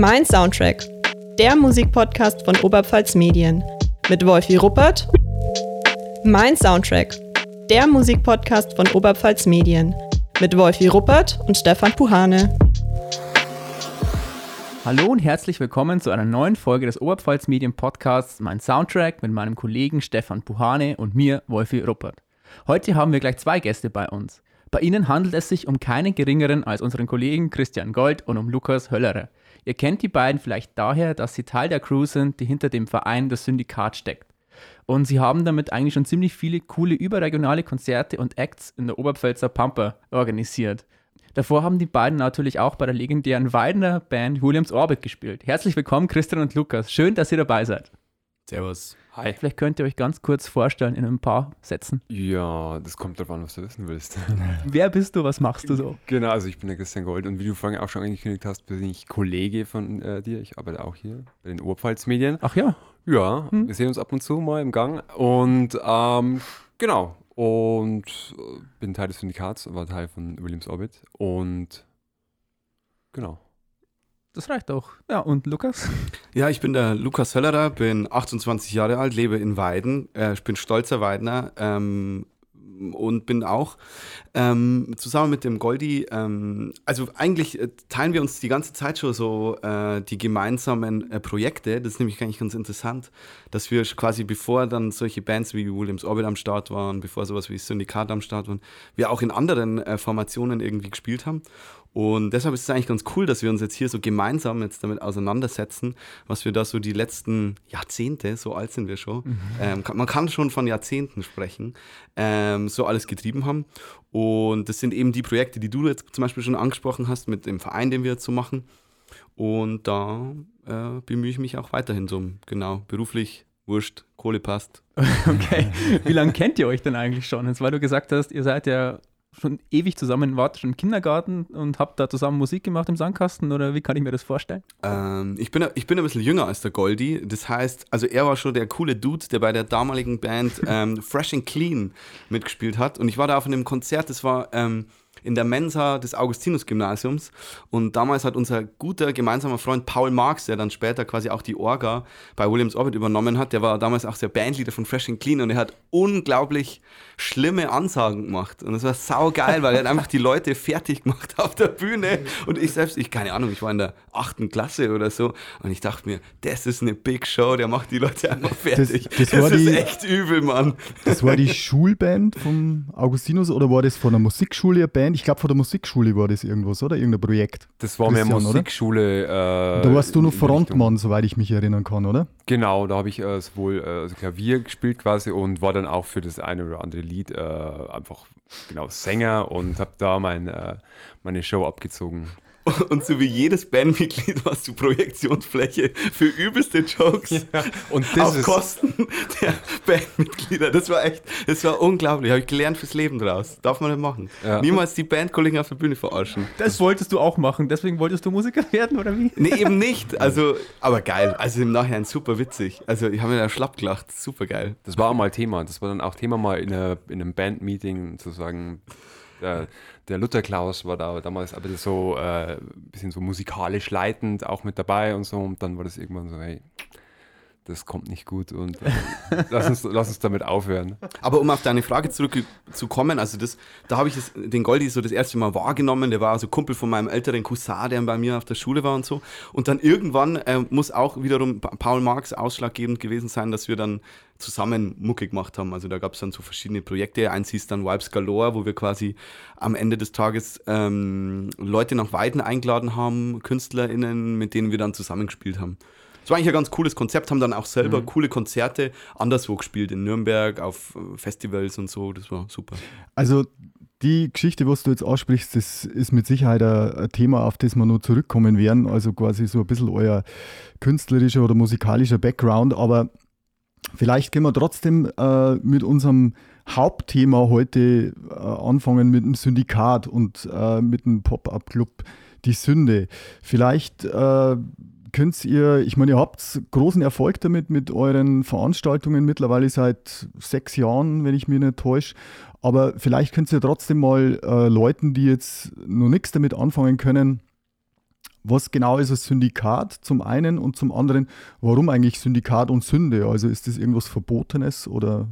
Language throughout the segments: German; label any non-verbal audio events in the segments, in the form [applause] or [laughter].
Mein Soundtrack, der Musikpodcast von Oberpfalz Medien. Mit Wolfi Ruppert. Mein Soundtrack, der Musikpodcast von Oberpfalz Medien. Mit Wolfi Ruppert und Stefan Puhane. Hallo und herzlich willkommen zu einer neuen Folge des Oberpfalz Medien Podcasts Mein Soundtrack mit meinem Kollegen Stefan Puhane und mir, Wolfi Ruppert. Heute haben wir gleich zwei Gäste bei uns. Bei ihnen handelt es sich um keinen geringeren als unseren Kollegen Christian Gold und um Lukas Höllerer. Ihr kennt die beiden vielleicht daher, dass sie Teil der Crew sind, die hinter dem Verein das Syndikat steckt. Und sie haben damit eigentlich schon ziemlich viele coole überregionale Konzerte und Acts in der Oberpfälzer Pampa organisiert. Davor haben die beiden natürlich auch bei der legendären Weidener Band Williams Orbit gespielt. Herzlich willkommen, Christian und Lukas. Schön, dass ihr dabei seid. Servus. Hi. Vielleicht könnt ihr euch ganz kurz vorstellen in ein paar Sätzen. Ja, das kommt darauf an, was du wissen willst. [laughs] Wer bist du? Was machst du so? Genau, also ich bin der Christian Gold und wie du vorhin auch schon angekündigt hast, bin ich Kollege von äh, dir. Ich arbeite auch hier bei den Oberpfalz-Medien. Ach ja. Ja, hm. wir sehen uns ab und zu mal im Gang und ähm, genau. Und äh, bin Teil des Syndikats, war Teil von Williams Orbit und genau das reicht auch. Ja, und Lukas? Ja, ich bin der Lukas Höllerer, bin 28 Jahre alt, lebe in Weiden. Äh, ich bin stolzer Weidner ähm, und bin auch ähm, zusammen mit dem Goldi, ähm, also eigentlich äh, teilen wir uns die ganze Zeit schon so äh, die gemeinsamen äh, Projekte. Das ist nämlich eigentlich ganz interessant, dass wir quasi bevor dann solche Bands wie Williams Orbit am Start waren, bevor sowas wie Syndikat am Start waren, wir auch in anderen äh, Formationen irgendwie gespielt haben. Und deshalb ist es eigentlich ganz cool, dass wir uns jetzt hier so gemeinsam jetzt damit auseinandersetzen, was wir da so die letzten Jahrzehnte, so alt sind wir schon, mhm. ähm, man kann schon von Jahrzehnten sprechen, ähm, so alles getrieben haben. Und das sind eben die Projekte, die du jetzt zum Beispiel schon angesprochen hast, mit dem Verein, den wir jetzt so machen. Und da äh, bemühe ich mich auch weiterhin so, genau, beruflich, wurscht, Kohle passt. [laughs] Okay. Wie lange kennt ihr euch denn eigentlich schon? Jetzt, weil du gesagt hast, ihr seid ja schon ewig zusammen, wart schon im Kindergarten und habt da zusammen Musik gemacht im Sandkasten oder wie kann ich mir das vorstellen? Ähm, ich, bin, ich bin ein bisschen jünger als der Goldi. Das heißt, also er war schon der coole Dude, der bei der damaligen Band ähm, Fresh and Clean mitgespielt hat. Und ich war da auf einem Konzert, das war ähm, in der Mensa des Augustinus-Gymnasiums. Und damals hat unser guter gemeinsamer Freund Paul Marx, der dann später quasi auch die Orga bei Williams Orbit übernommen hat, der war damals auch der Bandleader von Fresh and Clean und er hat unglaublich schlimme Ansagen gemacht. Und das war saugeil, weil er hat einfach die Leute fertig gemacht auf der Bühne. Und ich selbst, ich keine Ahnung, ich war in der achten Klasse oder so. Und ich dachte mir, das ist eine Big Show, der macht die Leute einfach fertig. Das, das, das ist die, echt übel, Mann. Das war die Schulband vom Augustinus oder war das von der Musikschule eine Band? Ich glaube, von der Musikschule war das irgendwas, oder? Irgendein Projekt. Das war mehr Musikschule. Äh, da warst du noch Frontmann, soweit ich mich erinnern kann, oder? Genau, da habe ich äh, sowohl äh, also Klavier gespielt quasi und war dann auch für das eine oder andere Lied äh, einfach genau Sänger und habe da mein, äh, meine Show abgezogen. Und so wie jedes Bandmitglied warst du Projektionsfläche für übelste Jokes ja, und das auf Kosten der Bandmitglieder. Das war echt, das war unglaublich. Habe ich gelernt fürs Leben draus. Darf man nicht machen. Ja. Niemals die Bandkollegen auf der Bühne verarschen. Das wolltest du auch machen. Deswegen wolltest du Musiker [laughs] werden, oder wie? Nee, eben nicht. Also, aber geil. Also im Nachhinein super witzig. Also ich habe mir da schlapp gelacht. Super geil. Das war auch mal Thema. Das war dann auch Thema mal in, einer, in einem Bandmeeting zu sagen, der, der Luther Klaus war da damals aber so ein äh, bisschen so musikalisch leitend auch mit dabei und so. Und dann war das irgendwann so, hey, das kommt nicht gut und äh, lass, uns, lass uns damit aufhören. Aber um auf deine Frage zurückzukommen, also das, da habe ich das, den Goldi so das erste Mal wahrgenommen, der war also Kumpel von meinem älteren Cousin, der bei mir auf der Schule war und so. Und dann irgendwann äh, muss auch wiederum Paul Marx ausschlaggebend gewesen sein, dass wir dann zusammen Mucke gemacht haben. Also da gab es dann so verschiedene Projekte. Eins hieß dann Vibes Galore, wo wir quasi am Ende des Tages ähm, Leute nach Weiden eingeladen haben, KünstlerInnen, mit denen wir dann zusammengespielt haben. Das war eigentlich ein ganz cooles Konzept, haben dann auch selber mhm. coole Konzerte anderswo gespielt, in Nürnberg, auf äh, Festivals und so. Das war super. Also die Geschichte, was du jetzt aussprichst, das ist mit Sicherheit ein, Thema, auf das wir noch zurückkommen werden. Also quasi so ein bisschen euer künstlerischer oder musikalischer Background. Aber vielleicht können wir trotzdem äh, mit unserem Hauptthema heute äh, anfangen mit dem Syndikat und äh, mit dem Pop-Up-Club Die Sünde. Vielleicht äh, könnt ihr, ich meine, ihr habt großen Erfolg damit mit euren Veranstaltungen mittlerweile seit sechs Jahren, wenn ich mich nicht täusche. Aber vielleicht könnt ihr trotzdem mal äh, Leuten, die jetzt noch nichts damit anfangen können, was genau ist ein Syndikat zum einen und zum anderen, warum eigentlich Syndikat und Sünde? Also ist das irgendwas Verbotenes oder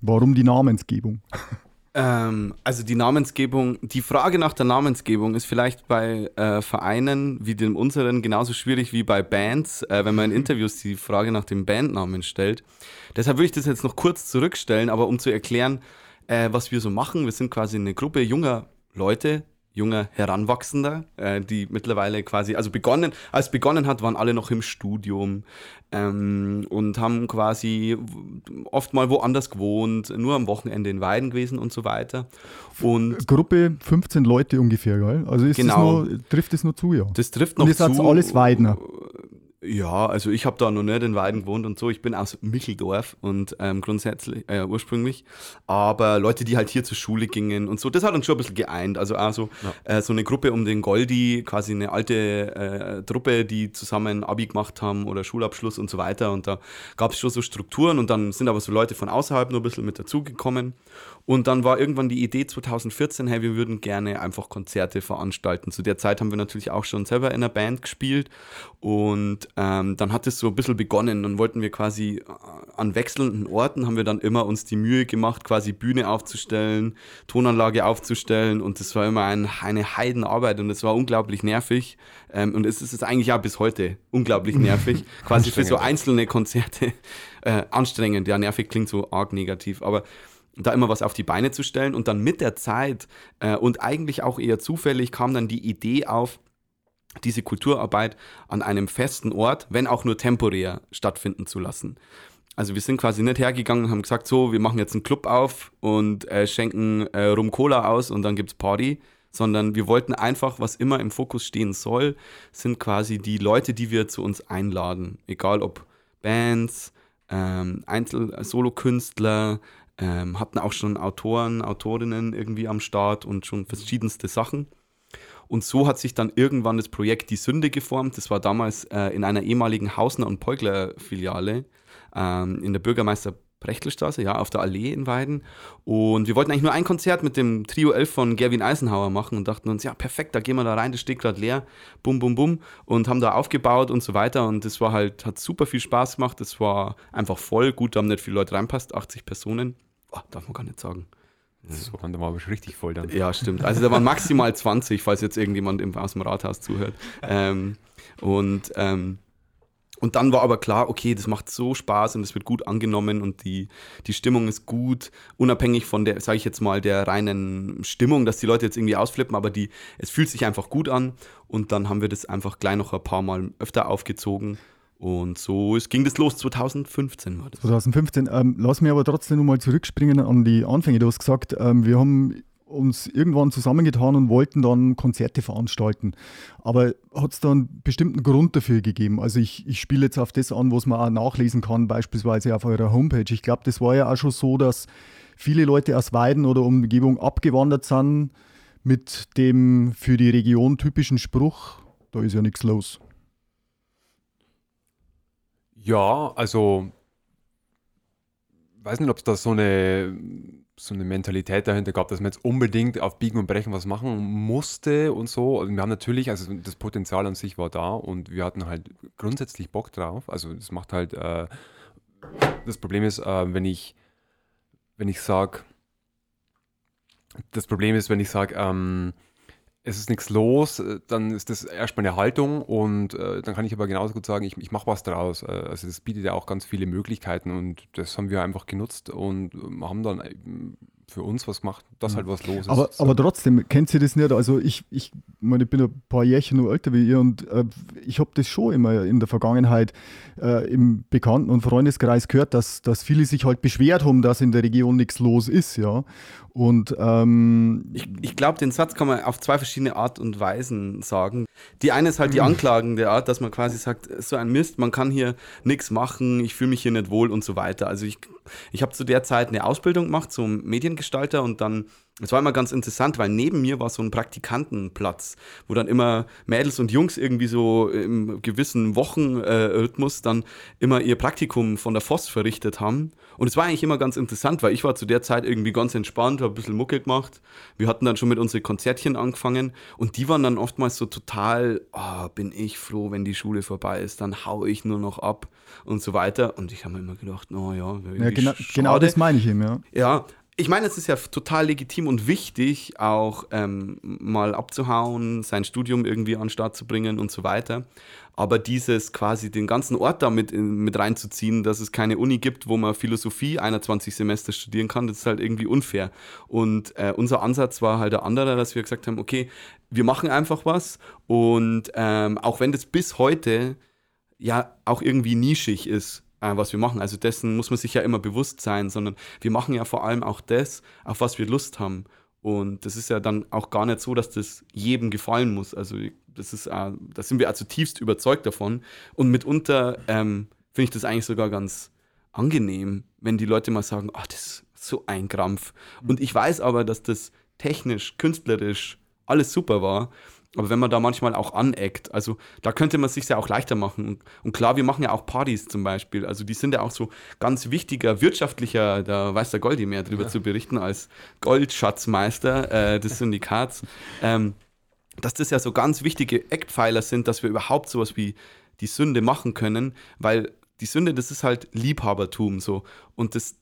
warum die Namensgebung? [laughs] Ähm, also die Namensgebung, die Frage nach der Namensgebung ist vielleicht bei äh, Vereinen wie dem unseren genauso schwierig wie bei Bands, äh, wenn man in Interviews die Frage nach dem Bandnamen stellt. Deshalb würde ich das jetzt noch kurz zurückstellen, aber um zu erklären, äh, was wir so machen. Wir sind quasi eine Gruppe junger Leute, junger Heranwachsender, äh, die mittlerweile quasi, also begonnen, als begonnen hat, waren alle noch im Studium ähm, und haben quasi oft mal woanders gewohnt, nur am Wochenende in Weiden gewesen und so weiter. Und Gruppe 15 Leute ungefähr, gell? Also ist Genau. das nur, trifft das nur zu, ja. das trifft noch Und seid zu. alles Weidner. Ja, also ich habe da noch nicht in Weiden gewohnt und so. Ich bin aus Micheldorf und ähm, grundsätzlich, äh, ursprünglich. Aber Leute, die halt hier zur Schule gingen und so, das hat uns schon ein bisschen geeint. Also auch so, äh, so eine Gruppe um den Goldi, quasi eine alte äh, Truppe, die zusammen Abi gemacht haben oder Schulabschluss und so weiter. Und da gab es schon so Strukturen und dann sind aber so Leute von außerhalb nur ein bisschen mit dazugekommen. Und dann war irgendwann die Idee 2014, hey, wir würden gerne einfach Konzerte veranstalten. Zu der Zeit haben wir natürlich auch schon selber in einer Band gespielt. Und ähm, dann hat es so ein bisschen begonnen. Dann wollten wir quasi äh, an wechselnden Orten, haben wir dann immer uns die Mühe gemacht, quasi Bühne aufzustellen, Tonanlage aufzustellen. Und das war immer ein, eine Heidenarbeit und es war unglaublich nervig. Ähm, und es ist es eigentlich auch bis heute unglaublich nervig. [laughs] quasi für so einzelne Konzerte äh, anstrengend. Ja, nervig klingt so arg negativ, aber da immer was auf die Beine zu stellen. Und dann mit der Zeit äh, und eigentlich auch eher zufällig kam dann die Idee auf, diese Kulturarbeit an einem festen Ort, wenn auch nur temporär, stattfinden zu lassen. Also wir sind quasi nicht hergegangen und haben gesagt, so, wir machen jetzt einen Club auf und äh, schenken äh, Rum Cola aus und dann gibt's Party, sondern wir wollten einfach, was immer im Fokus stehen soll, sind quasi die Leute, die wir zu uns einladen. Egal ob Bands, ähm, Einzel-Solo-Künstler, ähm, hatten auch schon Autoren, Autorinnen irgendwie am Start und schon verschiedenste Sachen. Und so hat sich dann irgendwann das Projekt Die Sünde geformt. Das war damals äh, in einer ehemaligen Hausner- und Peugler-Filiale ähm, in der Bürgermeister Brechtelstraße, ja, auf der Allee in Weiden. Und wir wollten eigentlich nur ein Konzert mit dem Trio 11 von Gerwin Eisenhower machen und dachten uns, ja, perfekt, da gehen wir da rein, das steht gerade leer, bum, bum, bum. Und haben da aufgebaut und so weiter. Und das war halt, hat super viel Spaß gemacht. Das war einfach voll. Gut, da haben nicht viele Leute reinpasst, 80 Personen. Oh, darf man gar nicht sagen. So, da war schon richtig voll dann. Ja, stimmt. Also da waren maximal [laughs] 20, falls jetzt irgendjemand im, aus dem Rathaus zuhört. Ähm, und, ähm, und dann war aber klar, okay, das macht so Spaß und es wird gut angenommen und die, die Stimmung ist gut, unabhängig von der, sage ich jetzt mal, der reinen Stimmung, dass die Leute jetzt irgendwie ausflippen, aber die, es fühlt sich einfach gut an und dann haben wir das einfach gleich noch ein paar Mal öfter aufgezogen und so es ging das los, 2015 war das. 2015. Ähm, lass mich aber trotzdem nochmal zurückspringen an die Anfänge. Du hast gesagt, ähm, wir haben uns irgendwann zusammengetan und wollten dann Konzerte veranstalten. Aber hat es da einen bestimmten Grund dafür gegeben? Also ich, ich spiele jetzt auf das an, was man auch nachlesen kann, beispielsweise auf eurer Homepage. Ich glaube, das war ja auch schon so, dass viele Leute aus Weiden oder Umgebung abgewandert sind mit dem für die Region typischen Spruch, da ist ja nichts los. Ja, also weiß nicht, ob es da so eine, so eine Mentalität dahinter gab, dass man jetzt unbedingt auf Biegen und Brechen was machen musste und so. Also wir haben natürlich, also das Potenzial an sich war da und wir hatten halt grundsätzlich Bock drauf. Also das macht halt, äh, das Problem ist, äh, wenn ich, wenn ich sage, das Problem ist, wenn ich sage, ähm, es ist nichts los, äh, dann ist das erstmal eine Haltung und äh, dann kann ich aber genauso gut sagen, ich, ich mache was draus. Äh, also das bietet ja auch ganz viele Möglichkeiten und das haben wir einfach genutzt und ähm, haben dann für uns was gemacht, dass halt was los ist. Aber, So. aber trotzdem, kennt ihr das nicht? Also ich, ich, meine, ich bin ein paar Jährchen nur älter wie ihr und äh, ich habe das schon immer in der Vergangenheit äh, im Bekannten- und Freundeskreis gehört, dass, dass viele sich halt beschwert haben, dass in der Region nichts los ist, ja. Und ähm, Ich, ich glaube, den Satz kann man auf zwei verschiedene Art und Weisen sagen. Die eine ist halt die anklagende Art, dass man quasi sagt, so ein Mist, man kann hier nichts machen, ich fühle mich hier nicht wohl und so weiter. Also ich, ich habe zu der Zeit eine Ausbildung gemacht zum Mediengestalter und dann Es war immer ganz interessant, weil neben mir war so ein Praktikantenplatz, wo dann immer Mädels und Jungs irgendwie so im gewissen Wochenrhythmus dann immer ihr Praktikum von der FOS verrichtet haben. Und es war eigentlich immer ganz interessant, weil ich war zu der Zeit irgendwie ganz entspannt, habe ein bisschen Mucke gemacht. Wir hatten dann schon mit unseren Konzertchen angefangen und die waren dann oftmals so total, oh, bin ich froh, wenn die Schule vorbei ist, dann hau ich nur noch ab und so weiter. Und ich habe mir immer gedacht, oh ja, ja genau, genau das meine ich eben, ja. Ja, ich meine, es ist ja total legitim und wichtig, auch ähm, mal abzuhauen, sein Studium irgendwie an den Start zu bringen und so weiter. Aber dieses quasi den ganzen Ort da mit, mit reinzuziehen, dass es keine Uni gibt, wo man Philosophie 21 Semester studieren kann, das ist halt irgendwie unfair. Und äh, unser Ansatz war halt der andere, dass wir gesagt haben, okay, wir machen einfach was und ähm, auch wenn das bis heute ja auch irgendwie nischig ist, äh, was wir machen. Also dessen muss man sich ja immer bewusst sein, sondern wir machen ja vor allem auch das, auf was wir Lust haben. Und das ist ja dann auch gar nicht so, dass das jedem gefallen muss. Also das ist, äh, da sind wir also zutiefst überzeugt davon. Und mitunter ähm, finde ich das eigentlich sogar ganz angenehm, wenn die Leute mal sagen, ach, das ist so ein Krampf. Und ich weiß aber, dass das technisch, künstlerisch alles super war. Aber wenn man da manchmal auch aneckt, also da könnte man es sich ja auch leichter machen. Und klar, wir machen ja auch Partys zum Beispiel. Also die sind ja auch so ganz wichtiger wirtschaftlicher, da weiß der Goldi mehr drüber ja. zu berichten, als Goldschatzmeister äh, des Syndikats. [laughs] Ähm, dass das ja so ganz wichtige Eckpfeiler sind, dass wir überhaupt sowas wie die Sünde machen können, weil die Sünde, das ist halt Liebhabertum so. Und das,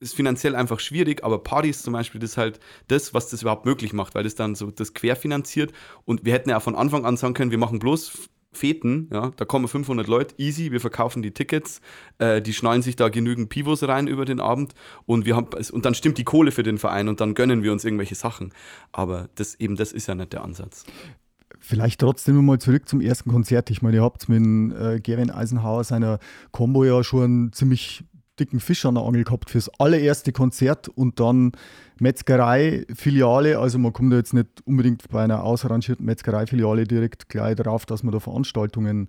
ist finanziell einfach schwierig, aber Partys zum Beispiel, das ist halt das, was das überhaupt möglich macht, weil das dann so das querfinanziert und wir hätten ja von Anfang an sagen können, wir machen bloß Feten, ja, da kommen 500 Leute, easy, wir verkaufen die Tickets, äh, die schnallen sich da genügend Pivos rein über den Abend und wir haben und dann stimmt die Kohle für den Verein und dann gönnen wir uns irgendwelche Sachen, aber das eben das ist ja nicht der Ansatz. Vielleicht trotzdem mal zurück zum ersten Konzert. Ich meine, ihr habt mit äh, Gavin Eisenhower seiner Combo ja schon ziemlich dicken Fisch an der Angel gehabt fürs allererste Konzert und dann Metzgerei-Filiale. Also man kommt da jetzt nicht unbedingt bei einer ausrangierten Metzgerei-Filiale direkt gleich darauf, dass man da Veranstaltungen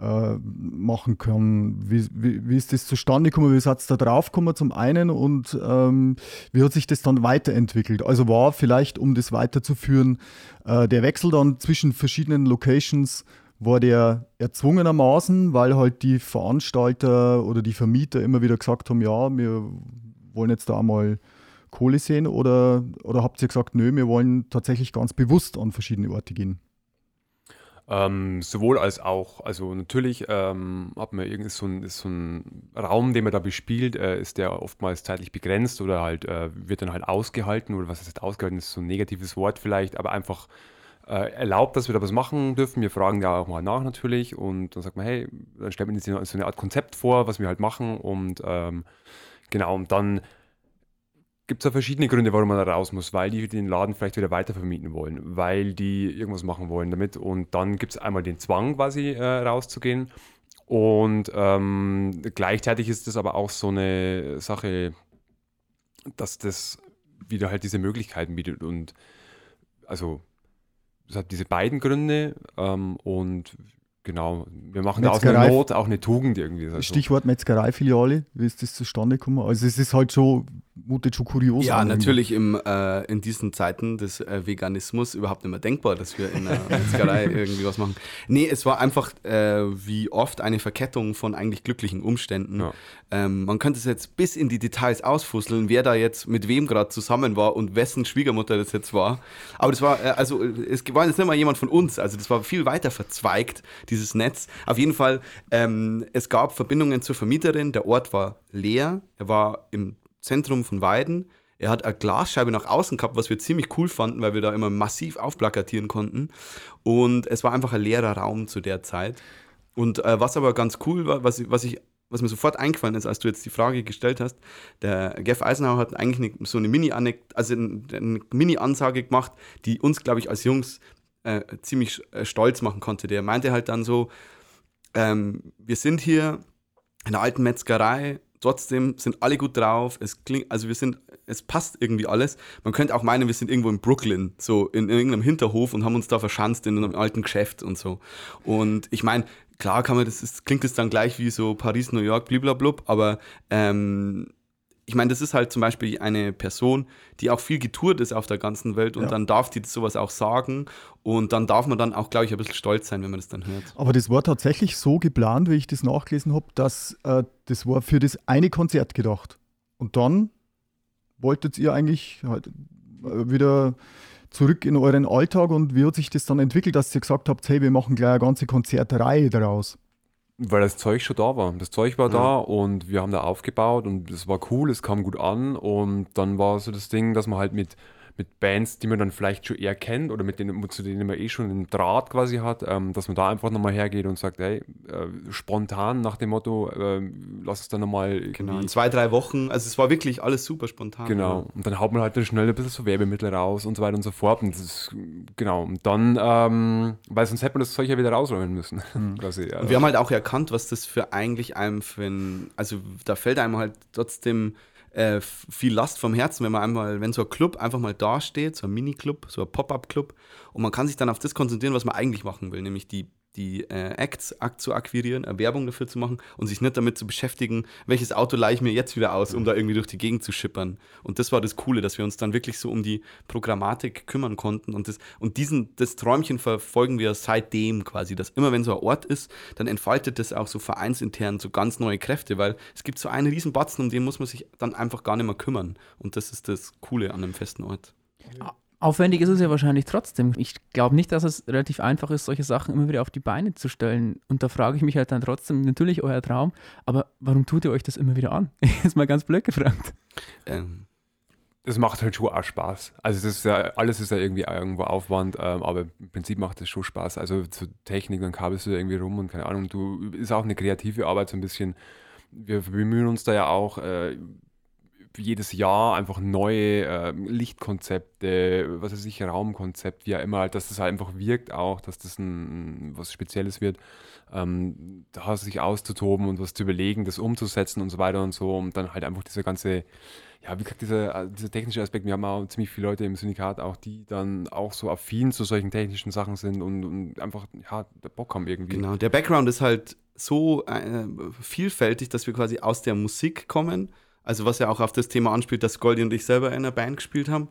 äh, machen kann. Wie, wie, wie, ist das zustande gekommen? Wie seid ihr da drauf gekommen zum einen und ähm, wie hat sich das dann weiterentwickelt? Also war vielleicht, um das weiterzuführen, äh, der Wechsel dann zwischen verschiedenen Locations war der erzwungenermaßen, weil halt die Veranstalter oder die Vermieter immer wieder gesagt haben, ja, wir wollen jetzt da mal Kohle sehen oder, oder habt ihr gesagt, nö, wir wollen tatsächlich ganz bewusst an verschiedene Orte gehen? Ähm, sowohl als auch. Also natürlich ähm, hat man irgendwie so ein, so Raum, den man da bespielt, äh, ist der oftmals zeitlich begrenzt oder halt äh, wird dann halt ausgehalten oder was heißt ausgehalten, ist so ein negatives Wort vielleicht, aber einfach erlaubt, dass wir da was machen dürfen. Wir fragen da auch mal nach natürlich und dann sagt man, hey, dann stellt man sich so eine Art Konzept vor, was wir halt machen und ähm, genau, und dann gibt es ja verschiedene Gründe, warum man da raus muss, weil die den Laden vielleicht wieder weitervermieten wollen, weil die irgendwas machen wollen damit und dann gibt es einmal den Zwang quasi äh, rauszugehen und ähm, gleichzeitig ist das aber auch so eine Sache, dass das wieder halt diese Möglichkeiten bietet und also es hat diese beiden Gründe ähm, und genau, wir machen Metzgerei, da aus einer Not auch eine Tugend irgendwie. Also. Stichwort Metzgereifiliale, wie ist das zustande gekommen? Also es ist halt so, mutet schon kurios Ja, an, natürlich im, äh, in diesen Zeiten des äh, Veganismus überhaupt nicht mehr denkbar, dass wir in einer Metzgerei [laughs] irgendwie was machen. Nee, es war einfach äh, wie oft eine Verkettung von eigentlich glücklichen Umständen. Ja. Ähm, man könnte es jetzt bis in die Details ausfusseln, wer da jetzt mit wem gerade zusammen war und wessen Schwiegermutter das jetzt war. Aber das war, äh, also es war jetzt nicht mal jemand von uns, also das war viel weiter verzweigt, dieses Netz. Auf jeden Fall, ähm, es gab Verbindungen zur Vermieterin, der Ort war leer, er war im Zentrum von Weiden. Er hat eine Glasscheibe nach außen gehabt, was wir ziemlich cool fanden, weil wir da immer massiv aufplakatieren konnten. Und es war einfach ein leerer Raum zu der Zeit. Und äh, was aber ganz cool war, was, was ich was mir sofort eingefallen ist, als du jetzt die Frage gestellt hast, der Jeff Eisenhower hat eigentlich eine, so eine Mini, also eine Mini-Ansage gemacht, die uns, glaube ich, als Jungs äh, ziemlich äh, stolz machen konnte. Der meinte halt dann so, ähm, wir sind hier in der alten Metzgerei, trotzdem sind alle gut drauf. Es klingt, also wir sind, es passt irgendwie alles. Man könnte auch meinen, wir sind irgendwo in Brooklyn, so in, in irgendeinem Hinterhof und haben uns da verschanzt in einem alten Geschäft und so. Und ich meine, klar kann man, das ist, klingt es dann gleich wie so Paris, New York, bliblablub, aber ähm, ich meine, das ist halt zum Beispiel eine Person, die auch viel getourt ist auf der ganzen Welt und Ja. dann darf die sowas auch sagen und dann darf man dann auch, glaube ich, ein bisschen stolz sein, wenn man das dann hört. Aber das war tatsächlich so geplant, wie ich das nachgelesen habe, dass äh, das war für das eine Konzert gedacht. Und dann wolltet ihr eigentlich halt äh, wieder zurück in euren Alltag und wie hat sich das dann entwickelt, dass ihr gesagt habt, hey, wir machen gleich eine ganze Konzertreihe daraus? Weil das Zeug schon da war. Das Zeug war Ja. da und wir haben da aufgebaut und es war cool, es kam gut an und dann war so das Ding, dass man halt mit, mit Bands, die man dann vielleicht schon eher kennt oder mit denen, zu denen man eh schon einen Draht quasi hat, ähm, dass man da einfach nochmal hergeht und sagt, hey, äh, spontan nach dem Motto, äh, lass es dann nochmal Genau, in zwei, drei Wochen. Also es war wirklich alles super spontan. Genau. Und dann haut man halt dann schnell ein bisschen so Werbemittel raus und so weiter und so fort. Und das ist, genau. Und dann, ähm, weil sonst hätte man das Zeug ja wieder rausräumen müssen. [laughs] quasi, ja. Und wir haben halt auch erkannt, was das für eigentlich einem für ein, also da fällt einem halt trotzdem äh, viel Last vom Herzen, wenn man einmal, wenn so ein Club einfach mal dasteht, so ein Mini-Club, so ein Pop-Up-Club und man kann sich dann auf das konzentrieren, was man eigentlich machen will, nämlich die, die äh, Acts zu akquirieren, eine Werbung dafür zu machen und sich nicht damit zu beschäftigen, welches Auto leihe ich mir jetzt wieder aus, um da irgendwie durch die Gegend zu schippern. Und das war das Coole, dass wir uns dann wirklich so um die Programmatik kümmern konnten und das, und diesen, das Träumchen verfolgen wir seitdem quasi, dass immer wenn so ein Ort ist, dann entfaltet das auch so vereinsintern so ganz neue Kräfte, weil es gibt so einen riesen Batzen, um den muss man sich dann einfach gar nicht mehr kümmern. Und das ist das Coole an einem festen Ort. Aufwendig ist es ja wahrscheinlich trotzdem. Ich glaube nicht, dass es relativ einfach ist, solche Sachen immer wieder auf die Beine zu stellen. Und da frage ich mich halt dann trotzdem, natürlich euer Traum, aber warum tut ihr euch das immer wieder an? [laughs] Jetzt mal ganz blöd gefragt. Ähm, das macht halt schon auch Spaß. Also das ist ja, alles ist ja irgendwie irgendwo Aufwand, ähm, aber im Prinzip macht es schon Spaß. Also zur Technik, dann kabelst du da irgendwie rum und keine Ahnung, du ist auch eine kreative Arbeit so ein bisschen. Wir bemühen uns da ja auch äh, jedes Jahr einfach neue äh, Lichtkonzepte, was weiß ich, Raumkonzept, wie auch immer, halt, dass das halt einfach wirkt auch, dass das ein, was Spezielles wird. Ähm, da sich auszutoben und was zu überlegen, das umzusetzen und so weiter und so und dann halt einfach dieser ganze ja, wie gesagt, dieser, dieser technische Aspekt, wir haben auch ziemlich viele Leute im Syndikat, auch die dann auch so affin zu solchen technischen Sachen sind und, und einfach, ja, Bock haben irgendwie. Genau, der Background ist halt so äh, vielfältig, dass wir quasi aus der Musik kommen. Also was ja auch auf das Thema anspielt, dass Goldie und ich selber in einer Band gespielt haben,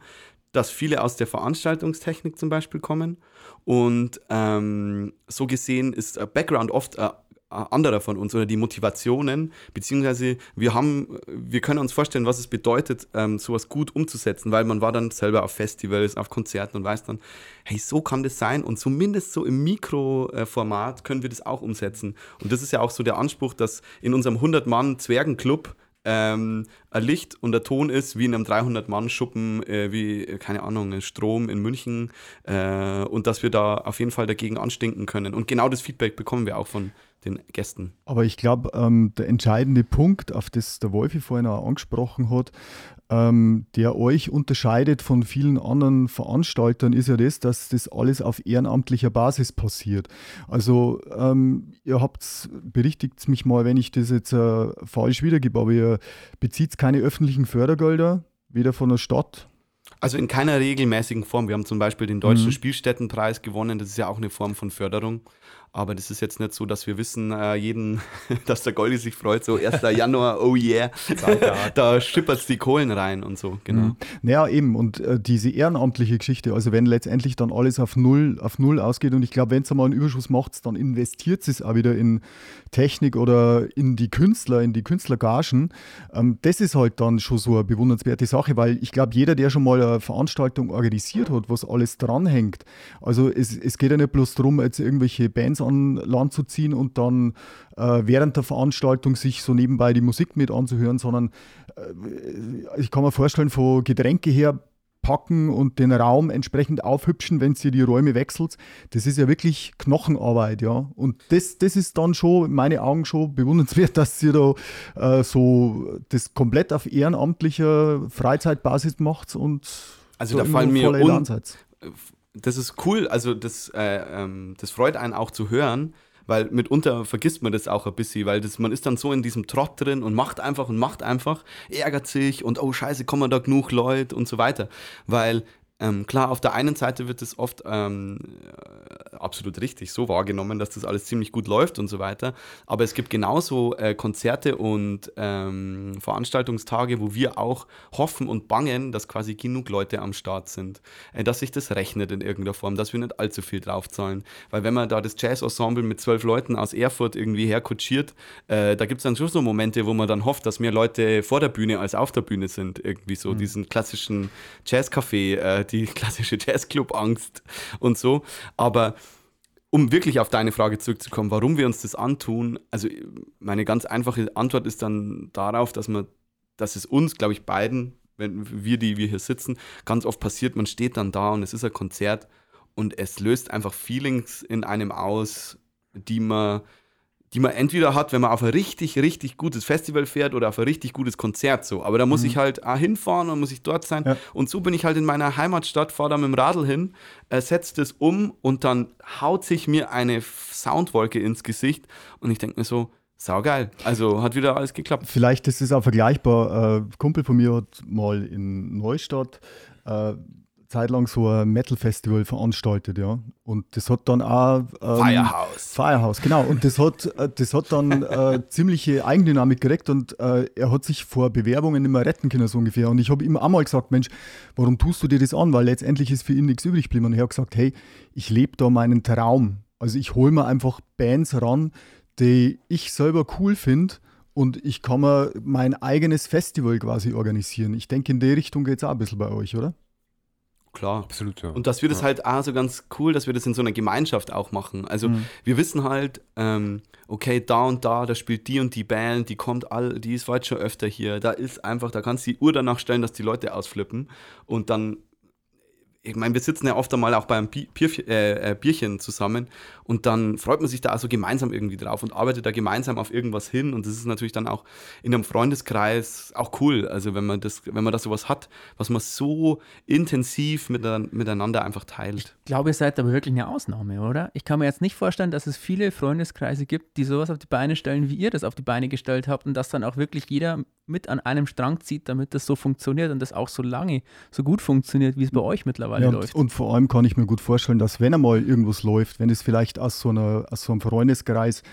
dass viele aus der Veranstaltungstechnik zum Beispiel kommen. Und ähm, so gesehen ist äh, Background oft äh, anderer von uns oder die Motivationen, beziehungsweise wir haben, wir können uns vorstellen, was es bedeutet, ähm, sowas gut umzusetzen, weil man war dann selber auf Festivals, auf Konzerten und weiß dann, hey, so kann das sein und zumindest so im Mikroformat können wir das auch umsetzen. Und das ist ja auch so der Anspruch, dass in unserem 100-Mann-Zwergenclub ähm, ein Licht und der Ton ist wie in einem 300-Mann-Schuppen, äh, wie, äh, keine Ahnung, Strom in München äh, und dass wir da auf jeden Fall dagegen anstinken können. Und genau das Feedback bekommen wir auch von den Gästen. Aber ich glaube, ähm, der entscheidende Punkt, auf das der Wolfi vorhin auch angesprochen hat, ähm, der euch unterscheidet von vielen anderen Veranstaltern, ist ja das, dass das alles auf ehrenamtlicher Basis passiert. Also ähm, ihr habt, berichtigt mich mal, wenn ich das jetzt äh, falsch wiedergebe, aber ihr bezieht keine öffentlichen Fördergelder, weder von der Stadt Also in keiner regelmäßigen Form. Wir haben zum Beispiel den Deutschen Mhm. Spielstättenpreis gewonnen. Das ist ja auch eine Form von Förderung. Aber das ist jetzt nicht so, dass wir wissen, äh, jeden, [laughs] dass der Goldi sich freut, so 1. [laughs] Januar, oh yeah, [laughs] da schippert die Kohlen rein und so, genau. Mhm. Naja, eben. Und äh, diese ehrenamtliche Geschichte, also wenn letztendlich dann alles auf Null, auf Null ausgeht und ich glaube, wenn es einmal einen Überschuss macht, dann investiert es auch wieder in Technik oder in die Künstler, in die Künstlergagen. Ähm, das ist halt dann schon so eine bewundernswerte Sache, weil ich glaube, jeder, der schon mal eine Veranstaltung organisiert hat, was alles dranhängt, also es, es geht ja nicht bloß darum, jetzt irgendwelche Bands an Land zu ziehen und dann äh, während der Veranstaltung sich so nebenbei die Musik mit anzuhören, sondern ich kann mir vorstellen, von Getränke her packen und den Raum entsprechend aufhübschen, wenn ihr die Räume wechselt. Das ist ja wirklich Knochenarbeit, ja. Und das, das ist dann schon, in meinen Augen schon bewundernswert, [laughs] dass ihr da äh, so das komplett auf ehrenamtlicher Freizeitbasis macht und Also so da fallen mir un. Das ist cool, also das, äh, ähm, das freut einen auch zu hören, weil mitunter vergisst man das auch ein bisschen, weil das, man ist dann so in diesem Trott drin und macht einfach und macht einfach, ärgert sich und oh scheiße, kommen da genug Leute und so weiter. Weil Ähm, klar, auf der einen Seite wird es oft ähm, äh, absolut richtig so wahrgenommen, dass das alles ziemlich gut läuft und so weiter. Aber es gibt genauso äh, Konzerte und ähm, Veranstaltungstage, wo wir auch hoffen und bangen, dass quasi genug Leute am Start sind, äh, dass sich das rechnet in irgendeiner Form, dass wir nicht allzu viel draufzahlen. Weil wenn man da das Jazz-Ensemble mit zwölf Leuten aus Erfurt irgendwie herkutschiert, äh, da gibt es dann schon so Momente, wo man dann hofft, dass mehr Leute vor der Bühne als auf der Bühne sind. Irgendwie so mhm. diesen klassischen Jazzcafé, die klassische Jazzclub-Angst und so. Aber um wirklich auf deine Frage zurückzukommen, warum wir uns das antun, also meine ganz einfache Antwort ist dann darauf, dass man, dass es uns, glaube ich, beiden, wenn wir, die wir hier sitzen, ganz oft passiert, man steht dann da und es ist ein Konzert und es löst einfach Feelings in einem aus, die man die man entweder hat, wenn man auf ein richtig, richtig gutes Festival fährt oder auf ein richtig gutes Konzert so. Aber da muss mhm. ich halt auch hinfahren und muss ich dort sein. Ja. Und so bin ich halt in meiner Heimatstadt, fahre da mit dem Radl hin, äh, setze das um und dann haut sich mir eine Soundwolke ins Gesicht und ich denke mir so, Saugeil. Also hat wieder alles geklappt. Vielleicht ist es auch vergleichbar. Äh, Kumpel von mir hat mal in Neustadt äh, zeitlang so ein Metal-Festival veranstaltet, ja. Und das hat dann auch. Ähm, Firehouse. Firehouse, genau. Und das hat, äh, das hat dann äh, ziemliche Eigendynamik gekriegt und äh, er hat sich vor Bewerbungen immer retten können, so ungefähr. Und ich habe ihm auch mal gesagt, Mensch, warum tust du dir das an? Weil letztendlich ist für ihn nichts übrig geblieben. Und er hat gesagt, hey, ich lebe da meinen Traum. Also ich hole mir einfach Bands ran, die ich selber cool finde und ich kann mir mein eigenes Festival quasi organisieren. Ich denke, in die Richtung geht es auch ein bisschen bei euch, oder? Klar. Absolut, ja. Und dass wir das ja. halt auch so ganz cool, dass wir das in so einer Gemeinschaft auch machen. Also mhm. wir wissen halt, ähm, okay, da und da, da spielt die und die Band, die kommt all, die ist weit schon öfter hier. Da ist einfach, da kannst du die Uhr danach stellen, dass die Leute ausflippen. Und dann ich meine, wir sitzen ja oft einmal auch beim Bier, äh, äh, Bierchen zusammen und dann freut man sich da also gemeinsam irgendwie drauf und arbeitet da gemeinsam auf irgendwas hin und das ist natürlich dann auch in einem Freundeskreis auch cool, also wenn man das, wenn man da sowas hat, was man so intensiv miteinander einfach teilt. Ich glaube, ihr seid aber wirklich eine Ausnahme, oder? Ich kann mir jetzt nicht vorstellen, dass es viele Freundeskreise gibt, die sowas auf die Beine stellen, wie ihr das auf die Beine gestellt habt und dass dann auch wirklich jeder mit an einem Strang zieht, damit das so funktioniert und das auch so lange, so gut funktioniert, wie es bei euch mittlerweile ja, läuft. Und vor allem kann ich mir gut vorstellen, dass wenn einmal irgendwas läuft, wenn es vielleicht aus so, einer, aus so einem Freundeskreis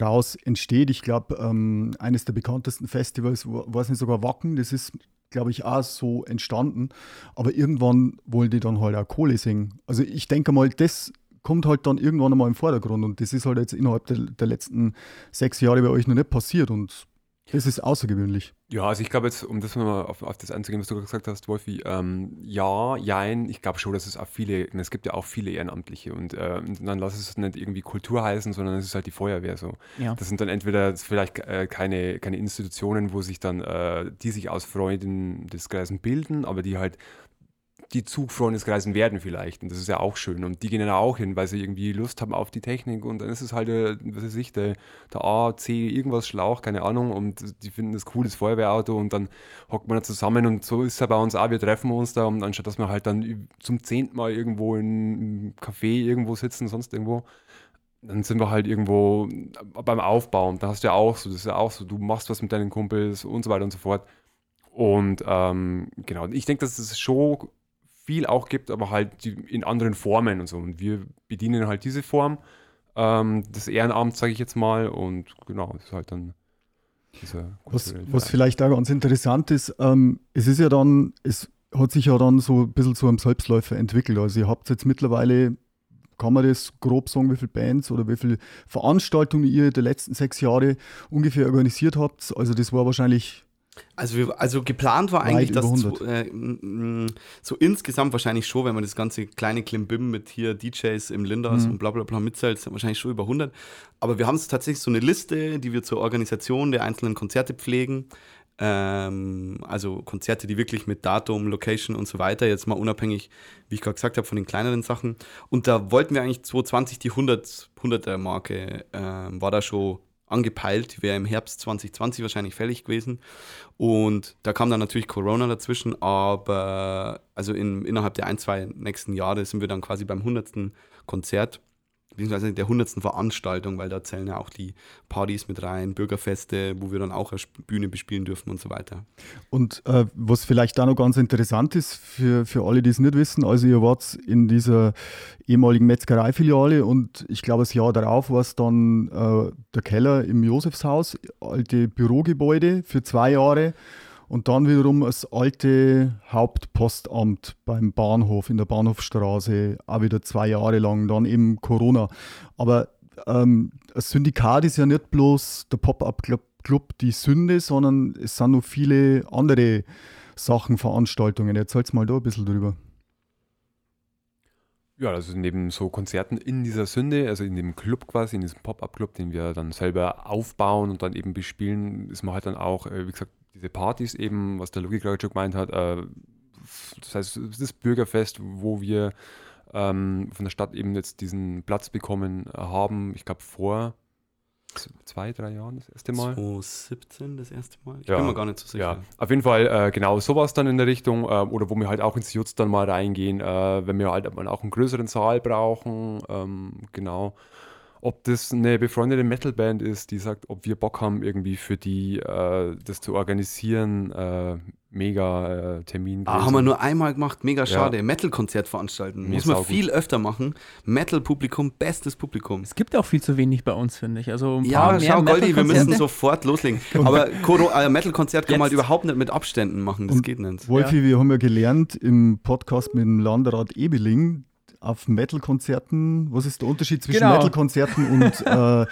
raus entsteht, ich glaube, ähm, eines der bekanntesten Festivals, war es nicht sogar Wacken, das ist glaube ich, auch so entstanden. Aber irgendwann wollen die dann halt auch Kohle singen. Also ich denke mal, das kommt halt dann irgendwann einmal im Vordergrund und das ist halt jetzt innerhalb der, der letzten sechs Jahre bei euch noch nicht passiert und das ist außergewöhnlich. Ja, also ich glaube jetzt, um das mal auf, auf das einzugehen, was du gesagt hast, Wolfi, ähm, ja, jein, ich glaube schon, dass es auch viele, es gibt ja auch viele Ehrenamtliche und, äh, dann lass es nicht irgendwie Kultur heißen, sondern es ist halt die Feuerwehr so. Ja. Das sind dann entweder vielleicht äh, keine, keine Institutionen, wo sich dann, äh, die sich aus Freunden des Kreisen bilden, aber die halt die Zugfreundeskreisen werden vielleicht. Und das ist ja auch schön. Und die gehen dann auch hin, weil sie irgendwie Lust haben auf die Technik. Und dann ist es halt, der, was weiß ich, der, der A, C, irgendwas Schlauch, keine Ahnung. Und die finden das cool, das Feuerwehrauto. Und dann hockt man da zusammen. Und so ist es ja bei uns auch. Wir treffen uns da. Und anstatt, dass wir halt dann zum zehnten Mal irgendwo in einem Café irgendwo sitzen, sonst irgendwo, dann sind wir halt irgendwo beim Aufbauen. Da hast du ja auch so, das ist ja auch so, du machst was mit deinen Kumpels und so weiter und so fort. Und ähm, genau, ich denke, dass es schon viel auch gibt, aber halt in anderen Formen und so. Und wir bedienen halt diese Form, ähm, das Ehrenamt, sage ich jetzt mal, und genau, das ist halt dann was, was vielleicht auch ganz interessant ist, ähm, es ist ja dann, es hat sich ja dann so ein bisschen zu einem Selbstläufer entwickelt. Also ihr habt jetzt mittlerweile, kann man das grob sagen, wie viele Bands oder wie viele Veranstaltungen ihr die letzten sechs Jahre ungefähr organisiert habt. Also das war wahrscheinlich also, wir, also geplant war eigentlich, dass äh, so insgesamt wahrscheinlich schon, wenn man das ganze kleine Klimbim mit hier DJs im Linders mhm. und bla bla bla mitzählt, wahrscheinlich schon über 100. Aber wir haben tatsächlich so eine Liste, die wir zur Organisation der einzelnen Konzerte pflegen. Ähm, also Konzerte, die wirklich mit Datum, Location und so weiter, jetzt mal unabhängig, wie ich gerade gesagt habe, von den kleineren Sachen. Und da wollten wir eigentlich 2020 die 100, 100er Marke, ähm, war da schon angepeilt, wäre im Herbst 2020 wahrscheinlich fällig gewesen. Und da kam dann natürlich Corona dazwischen, aber also in, innerhalb der ein, zwei nächsten Jahre sind wir dann quasi beim 100. Konzert beziehungsweise der 100. Veranstaltung, weil da zählen ja auch die Partys mit rein, Bürgerfeste, wo wir dann auch eine Bühne bespielen dürfen und so weiter. Und äh, was vielleicht da noch ganz interessant ist für, für alle, die es nicht wissen, also ihr wart in dieser ehemaligen Metzgereifiliale und ich glaube, das Jahr darauf war es dann äh, der Keller im Josefshaus, alte Bürogebäude für zwei Jahre und dann wiederum das alte Hauptpostamt beim Bahnhof in der Bahnhofstraße, auch wieder zwei Jahre lang, dann eben Corona. Aber ähm, das Syndikat ist ja nicht bloß der Pop-Up-Club Club die Sünde, sondern es sind noch viele andere Sachen, Veranstaltungen. Erzähl's mal da ein bisschen drüber. Ja, also neben so Konzerten in dieser Sünde, also in dem Club quasi, in diesem Pop-Up-Club, den wir dann selber aufbauen und dann eben bespielen, ist man halt dann auch, äh, wie gesagt, diese Partys eben, was der Luki gerade schon gemeint hat, äh, das heißt, das Bürgerfest, wo wir ähm, von der Stadt eben jetzt diesen Platz bekommen haben, ich glaube vor zwei, drei Jahren das erste Mal. 2017 das erste Mal? Ich Ja. bin mir gar nicht so sicher. Ja, auf jeden Fall äh, genau sowas dann in der Richtung äh, oder wo wir halt auch ins Jutz dann mal reingehen, äh, wenn wir halt auch einen größeren Saal brauchen, ähm, genau. Ob das eine befreundete Metalband ist, die sagt, ob wir Bock haben, irgendwie für die äh, das zu organisieren, äh, mega äh, Termin. Ah, haben wir nur einmal gemacht, mega schade. Metal-Konzert veranstalten. Nee, Muss man viel öfter machen. Metal-Publikum, bestes Publikum. Es gibt auch viel zu wenig bei uns, finde ich. Also ein Ja, paar mehr schau, Goldi, wir müssen sofort loslegen. Aber äh, Metal-Konzert kann man halt überhaupt nicht mit Abständen machen. Das Und geht nicht. Wolfi, wir haben ja gelernt im Podcast mit dem Landrat Ebeling auf Metal-Konzerten. Was ist der Unterschied zwischen Genau. Metal-Konzerten und [laughs] äh,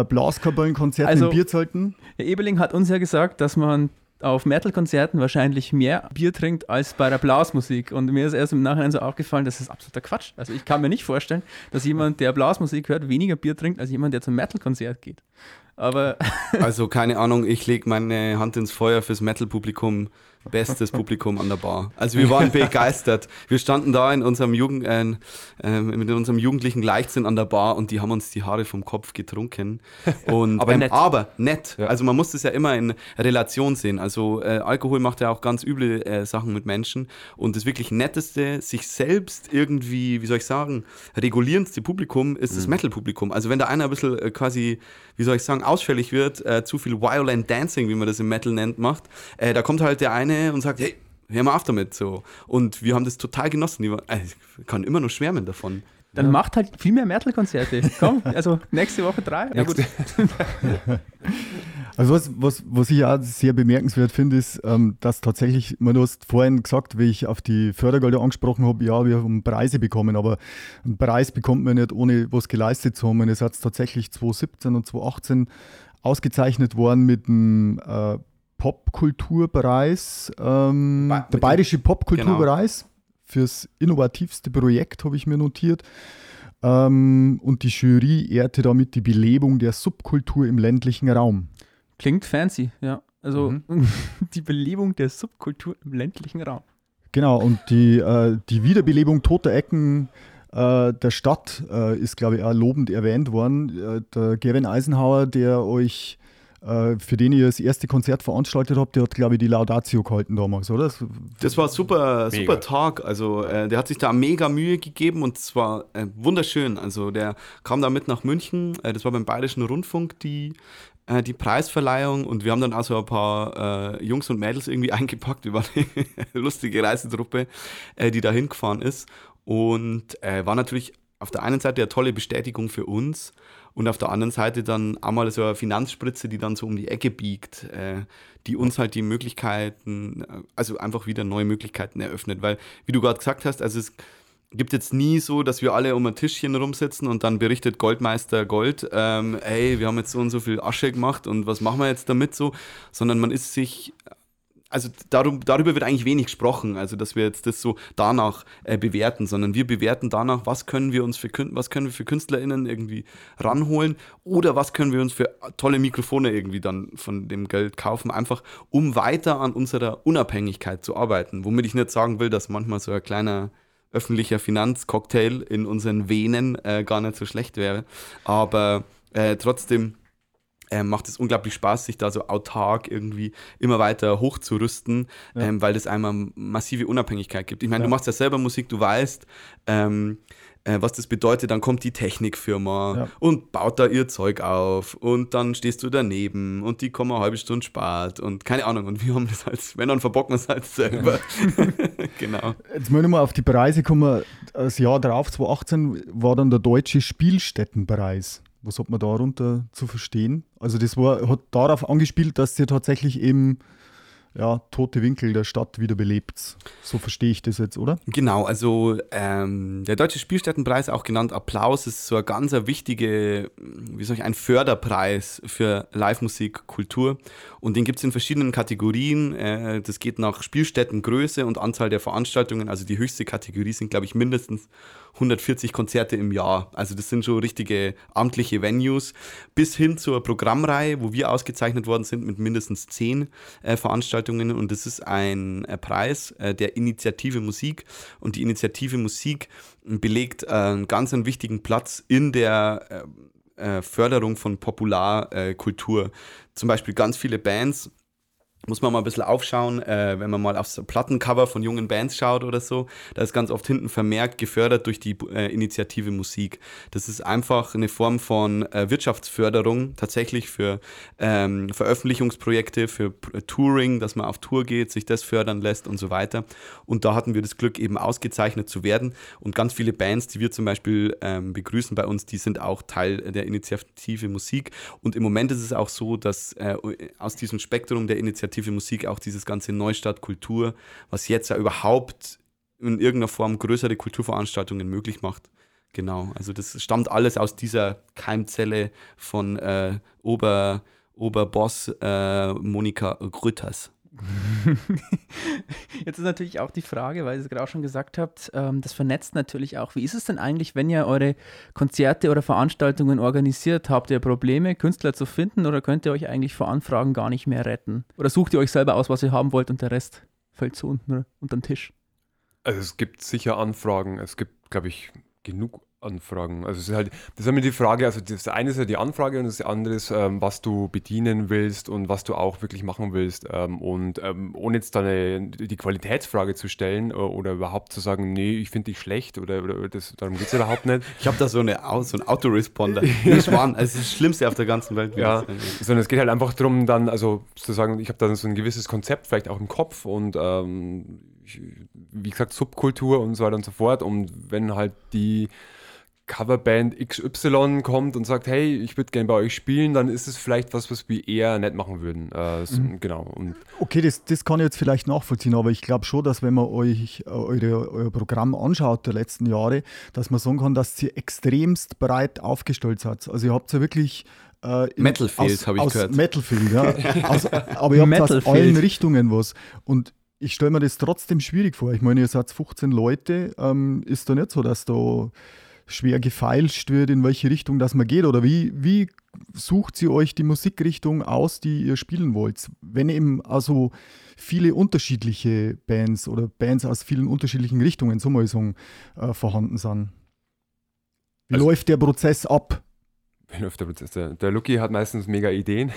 äh, Blaskapellenkonzerten Also- in Bierzelten? Herr Ebeling hat uns ja gesagt, dass man auf Metal-Konzerten wahrscheinlich mehr Bier trinkt als bei der Blasmusik. Und mir ist erst im Nachhinein so aufgefallen, das ist absoluter Quatsch. Also ich kann mir nicht vorstellen, dass jemand, der Blasmusik hört, weniger Bier trinkt, als jemand, der zum Metal-Konzert geht. Aber Also keine Ahnung, ich lege meine Hand ins Feuer fürs Metal-Publikum. Bestes Publikum an der Bar. Also wir waren [laughs] begeistert. Wir standen da in unserem Jugend, äh, äh, mit unserem jugendlichen Leichtsinn an der Bar und die haben uns die Haare vom Kopf getrunken. [laughs] Und, Aber ähm, nett. Aber nett. Ja. Also man muss das ja immer in Relation sehen. Also äh, Alkohol macht ja auch ganz üble äh, Sachen mit Menschen. Und das wirklich netteste, sich selbst irgendwie, wie soll ich sagen, regulierendste Publikum ist das Metal-Publikum. Also wenn da einer ein bisschen äh, quasi, wie soll ich sagen, ausfällig wird, äh, zu viel Violent Dancing, wie man das im Metal nennt, macht, da kommt halt der eine und sagt, hey, hör mal auf damit. So. Und wir haben das total genossen. Äh, ich kann immer nur schwärmen davon. dann macht halt viel mehr Metal-Konzerte. Komm, [laughs] also nächste Woche drei. Na gut. [laughs] Also was, was, was ich auch sehr bemerkenswert finde, ist, ähm, dass tatsächlich, man, du hast vorhin gesagt, wie ich auf die Fördergelder angesprochen habe, ja, wir haben Preise bekommen, aber einen Preis bekommt man nicht, ohne was geleistet zu haben. Und es hat tatsächlich 2017 und 2018 ausgezeichnet worden mit dem äh, Popkulturpreis, ähm, Ba- der Bayerische Popkulturpreis fürs innovativste Projekt, habe ich mir notiert. Ähm, und die Jury ehrte damit die Belebung der Subkultur im ländlichen Raum. Klingt fancy, ja. Also Mhm. [laughs] die Belebung der Subkultur im ländlichen Raum. Genau, und die, äh, die Wiederbelebung toter Ecken äh, der Stadt äh, ist, glaube ich, auch lobend erwähnt worden. Äh, der Gavin Eisenhower, der euch, äh, für den ihr das erste Konzert veranstaltet habt, der hat, glaube ich, die Laudatio gehalten damals, oder? Das- war super, Mega. super Tag. Also äh, der hat sich da mega Mühe gegeben und es war äh, wunderschön. Also der kam da mit nach München. Äh, das war beim Bayerischen Rundfunk die, äh, die Preisverleihung und wir haben dann also ein paar äh, Jungs und Mädels irgendwie [laughs] eingepackt. Wir waren eine lustige Reisetruppe, äh, die da hingefahren ist und äh, war natürlich auf der einen Seite eine tolle Bestätigung für uns und auf der anderen Seite dann einmal so eine Finanzspritze, die dann so um die Ecke biegt, äh, die uns halt die Möglichkeiten, äh, also einfach wieder neue Möglichkeiten eröffnet. Weil, wie du gerade gesagt hast, also es gibt jetzt nie so, dass wir alle um ein Tischchen rumsitzen und dann berichtet Goldmeister Gold, ähm, ey, wir haben jetzt so und so viel Asche gemacht und was machen wir jetzt damit so, sondern man ist sich also darum, darüber wird eigentlich wenig gesprochen, also dass wir jetzt das so danach äh, bewerten, sondern wir bewerten danach, was können wir uns für was können wir für KünstlerInnen irgendwie ranholen oder was können wir uns für tolle Mikrofone irgendwie dann von dem Geld kaufen, einfach um weiter an unserer Unabhängigkeit zu arbeiten. Womit ich nicht sagen will, dass manchmal so ein kleiner öffentlicher Finanzcocktail in unseren Venen äh, gar nicht so schlecht wäre. Aber äh, trotzdem ähm, macht es unglaublich Spaß, sich da so autark irgendwie immer weiter hochzurüsten, Ja. ähm, weil das einmal massive Unabhängigkeit gibt. Ich meine, Ja. du machst ja selber Musik, du weißt, ähm, äh, was das bedeutet, dann kommt die Technikfirma Ja. und baut da ihr Zeug auf und dann stehst du daneben und die kommen eine halbe Stunde spart und keine Ahnung und wir haben das als, wenn dann verbocken wir es halt selber. [laughs] genau. Jetzt mal nochmal auf die Preise kommen. Das Jahr darauf, 2018, war dann der Deutsche Spielstättenpreis. Was hat man darunter zu verstehen? Also das war, hat darauf angespielt, dass ihr tatsächlich eben ja, tote Winkel der Stadt wieder belebt. So verstehe ich das jetzt, oder? Genau, also ähm, der Deutsche Spielstättenpreis, auch genannt Applaus, ist so ein ganz ein wichtige, wie soll ich, ein Förderpreis für Live-Musik, Kultur. Und den gibt es in verschiedenen Kategorien. Äh, das geht nach Spielstättengröße und Anzahl der Veranstaltungen. Also die höchste Kategorie sind, glaube ich, mindestens 140 Konzerte im Jahr. Also das sind schon richtige amtliche Venues. Bis hin zur Programmreihe, wo wir ausgezeichnet worden sind mit mindestens 10 äh, Veranstaltungen. Und das ist ein äh, Preis äh, der Initiative Musik. Und die Initiative Musik belegt äh, einen ganz einen wichtigen Platz in der Förderung von Popularkultur. Zum Beispiel ganz viele Bands muss man mal ein bisschen aufschauen, äh, wenn man mal aufs Plattencover von jungen Bands schaut oder so, da ist ganz oft hinten vermerkt gefördert durch die äh, Initiative Musik. Das ist einfach eine Form von äh, Wirtschaftsförderung, tatsächlich für ähm, Veröffentlichungsprojekte, für P- Touring, dass man auf Tour geht, sich das fördern lässt und so weiter. Und da hatten wir das Glück, eben ausgezeichnet zu werden. Und ganz viele Bands, die wir zum Beispiel ähm, begrüßen bei uns, die sind auch Teil der Initiative Musik. Und im Moment ist es auch so, dass äh, aus diesem Spektrum der Initiative Musik auch dieses ganze Neustadt Kultur, was jetzt ja überhaupt in irgendeiner Form größere Kulturveranstaltungen möglich macht. Genau, also das stammt alles aus dieser Keimzelle von äh, Ober, Oberboss äh, Monika Grütters. [laughs] Jetzt ist natürlich auch die Frage, weil ihr es gerade auch schon gesagt habt, ähm, das vernetzt natürlich auch. Wie ist es denn eigentlich, wenn ihr eure Konzerte oder Veranstaltungen organisiert? Habt ihr Probleme, Künstler zu finden oder könnt ihr euch eigentlich vor Anfragen gar nicht mehr retten? Oder sucht ihr euch selber aus, was ihr haben wollt und der Rest fällt so unten unter den Tisch? Also es gibt sicher Anfragen, es gibt, glaube ich, genug Anfragen. Also es ist halt, das ist immer die Frage, also das eine ist ja die Anfrage und das andere ist, ähm, was du bedienen willst und was du auch wirklich machen willst. Ähm, und ähm, ohne jetzt dann eine, die Qualitätsfrage zu stellen äh, oder überhaupt zu sagen, nee, ich finde dich schlecht oder, oder das, darum geht es überhaupt nicht. Ich habe da so, eine, so einen Autoresponder. Schwan, also das ist das Schlimmste auf der ganzen Welt. Ja, sondern es geht halt einfach darum, dann, also zu sagen, ich habe dann so ein gewisses Konzept vielleicht auch im Kopf und ähm, ich, wie gesagt, Subkultur und so weiter und so fort. Und wenn halt die Coverband XY kommt und sagt, hey, ich würde gerne bei euch spielen, dann ist es vielleicht was, was wir eher nicht machen würden. Äh, so, Genau. Und Okay, das, das kann ich jetzt vielleicht nachvollziehen, aber ich glaube schon, dass wenn man euch äh, eure, euer Programm anschaut der letzten Jahre, dass man sagen kann, dass ihr extremst breit aufgestellt seid. Also ihr habt ja wirklich äh, in- Metalfield, aus- hab ich aus gehört. Metalfield, [laughs] ja. aus, aber ihr habt aus allen Richtungen was. Und ich stelle mir das trotzdem schwierig vor. Ich meine, ihr seid 15 Leute. Ähm, ist da nicht so, dass da schwer gefeilscht wird, in welche Richtung das man geht? Oder wie, wie sucht ihr euch die Musikrichtung aus, die ihr spielen wollt? Wenn eben also viele unterschiedliche Bands oder Bands aus vielen unterschiedlichen Richtungen, so mal sagen, äh, vorhanden sind. Wie Also- läuft der Prozess ab? Wie läuft der Prozess? Der, der Lucky hat meistens mega Ideen.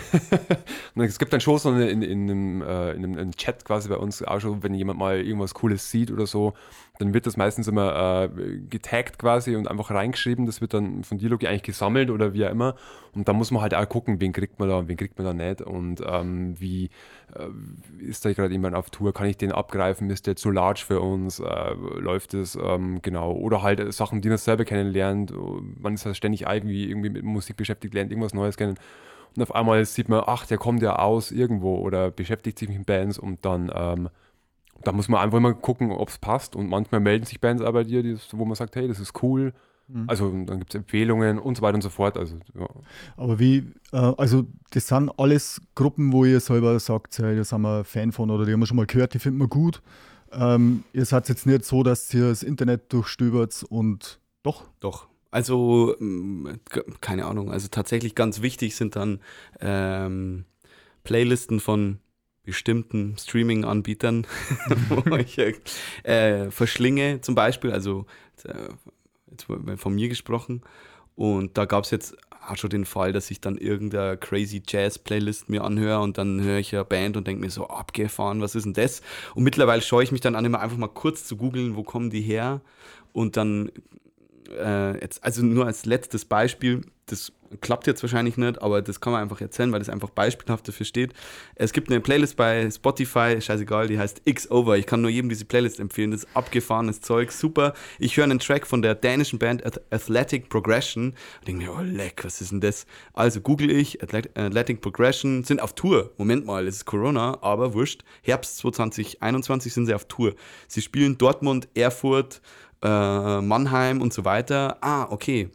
[laughs] und es gibt dann schon so eine, in, in, einem, äh, in einem Chat quasi bei uns auch schon, wenn jemand mal irgendwas Cooles sieht oder so, dann wird das meistens immer äh, getaggt quasi und einfach reingeschrieben. Das wird dann von Lucky, eigentlich gesammelt oder wie auch immer. Und da muss man halt auch gucken, wen kriegt man da und wen kriegt man da nicht. Und ähm, wie äh, ist da gerade jemand auf Tour? Kann ich den abgreifen? Ist der zu large für uns? Äh, läuft es? Ähm, genau. Oder halt Sachen, die man selber kennenlernt. Man ist ja ständig irgendwie, irgendwie mit Musik beschäftigt, lernt irgendwas Neues kennen. Und auf einmal sieht man, ach, der kommt ja aus irgendwo oder beschäftigt sich mit Bands und dann, ähm, da muss man einfach immer gucken, ob es passt. Und manchmal melden sich Bands aber bei dir, die, wo man sagt, hey, das ist cool. Also dann gibt es Empfehlungen und so weiter und so fort. Also ja. Aber wie, äh, also das sind alles Gruppen, wo ihr selber sagt, ja, da sind wir Fan von oder die haben wir schon mal gehört, die finden wir gut. Ähm, ihr seid jetzt nicht so, dass ihr das Internet durchstöbert und doch. Doch. Also, mm, keine Ahnung, also tatsächlich ganz wichtig sind dann ähm, Playlisten von bestimmten Streaming-Anbietern, [laughs] wo ich äh, verschlinge zum Beispiel, also äh, jetzt von mir gesprochen. Und da gab es jetzt auch schon den Fall, dass ich dann irgendeine crazy Jazz-Playlist mir anhöre und dann höre ich eine Band und denke mir so, abgefahren, was ist denn das? Und mittlerweile scheue ich mich dann an, immer einfach mal kurz zu googeln, wo kommen die her? Und dann äh, jetzt, also nur als letztes Beispiel, das klappt jetzt wahrscheinlich nicht, aber das kann man einfach erzählen, weil das einfach beispielhaft dafür steht. Es gibt eine Playlist bei Spotify, scheißegal, die heißt X Over. Ich kann nur jedem diese Playlist empfehlen. Das ist abgefahrenes Zeug, super. Ich höre einen Track von der dänischen Band Athletic Progression und denke mir, oh leck, was ist denn das? Also google ich, Athletic Progression, sind auf Tour. Moment mal, es ist Corona, aber wurscht. Herbst 2021 sind sie auf Tour. Sie spielen Dortmund, Erfurt, äh, Mannheim und so weiter. Ah, okay.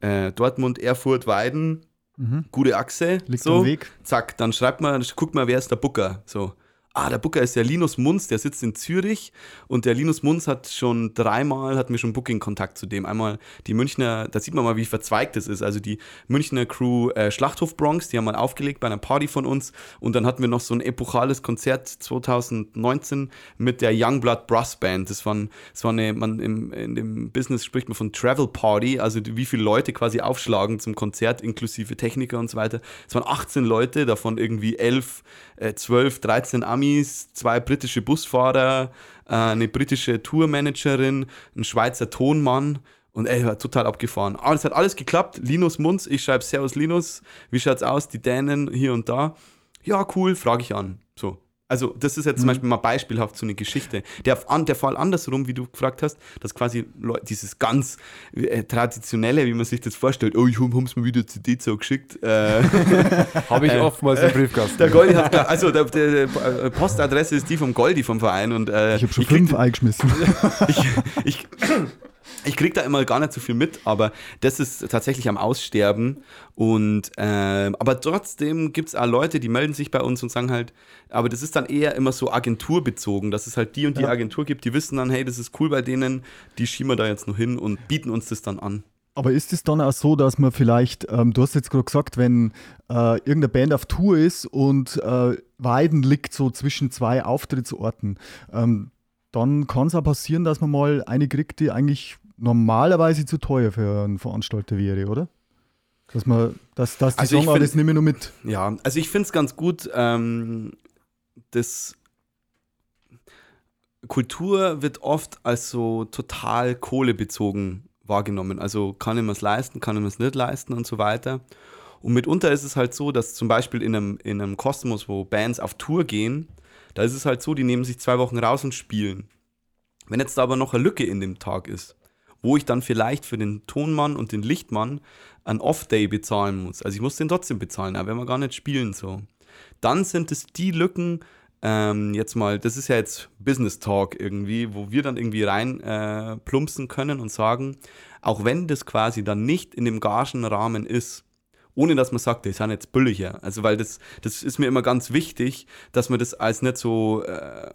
Äh, Dortmund, Erfurt, Weiden, mhm. gute Achse. Liegt so, Weg. Zack, dann schreibt man, guckt mal, wer ist der Booker. So, ah, der Booker ist der Linus Munz, der sitzt in Zürich und der Linus Munz hat schon dreimal, hat mir schon Booking-Kontakt zu dem. Einmal die Münchner, da sieht man mal, wie verzweigt das ist. Also die Münchner Crew äh, Schlachthof Bronx, die haben mal aufgelegt bei einer Party von uns und dann hatten wir noch so ein epochales Konzert 2019 mit der Youngblood Brass Band. Das, waren, das war eine, man im, in dem Business spricht man von Travel Party, also wie viele Leute quasi aufschlagen zum Konzert, inklusive Techniker und so weiter. Es waren 18 Leute, davon irgendwie 11, äh, 12, 13 Amis Amis, zwei britische Busfahrer, äh, eine britische Tourmanagerin, ein Schweizer Tonmann. Und ey, war total abgefahren. Aber es hat alles geklappt. Linus Munz, ich schreibe Servus Linus. Wie schaut's aus? Die Dänen hier und da. Ja, cool, frage ich an. So. Also, das ist jetzt mhm. zum Beispiel mal beispielhaft so eine Geschichte. Der, der Fall andersrum, wie du gefragt hast, dass quasi dieses ganz äh, traditionelle, wie man sich das vorstellt, oh, ich habe es mir wieder CD so geschickt. Äh, [laughs] habe ich äh, oftmals im Briefkasten. Der Goldi hat, also der, der, der, Postadresse ist die vom Goldi vom Verein. Und, äh, ich habe schon ich fünf eingeschmissen. [laughs] ich, ich ich kriege da immer gar nicht so viel mit, aber das ist tatsächlich am Aussterben. Und äh, aber trotzdem gibt es auch Leute, die melden sich bei uns und sagen halt, aber das ist dann eher immer so agenturbezogen, dass es halt die und die ja. Agentur gibt, die wissen dann, hey, das ist cool bei denen, die schieben wir da jetzt noch hin und bieten uns das dann an. Aber ist es dann auch so, dass man vielleicht, ähm, du hast jetzt gerade gesagt, wenn äh, irgendeine Band auf Tour ist und äh, Weiden liegt so zwischen zwei Auftrittsorten, ähm, dann kann es auch passieren, dass man mal eine kriegt, die eigentlich normalerweise zu teuer für einen Veranstalter wäre, oder? Dass man, dass, dass die also sagen, find, das nehme ich nur mit. Ja, also ich finde es ganz gut, ähm, dass Kultur wird oft als so total kohlebezogen wahrgenommen. Also kann ich mir es leisten, kann ich mir es nicht leisten und so weiter. Und mitunter ist es halt so, dass zum Beispiel in einem, in einem Kosmos, wo Bands auf Tour gehen, da ist es halt so, die nehmen sich zwei Wochen raus und spielen. Wenn jetzt da aber noch eine Lücke in dem Tag ist, wo ich dann vielleicht für den Tonmann und den Lichtmann ein Off-Day bezahlen muss. Also ich muss den trotzdem bezahlen, aber wenn wir gar nicht spielen so. Dann sind es die Lücken, ähm, jetzt mal, das ist ja jetzt Business Talk irgendwie, wo wir dann irgendwie rein äh, plumpsen können und sagen, auch wenn das quasi dann nicht in dem Gagenrahmen ist, ohne dass man sagt, die sind jetzt billiger. Also, weil das, das ist mir immer ganz wichtig, dass man das als nicht so, äh,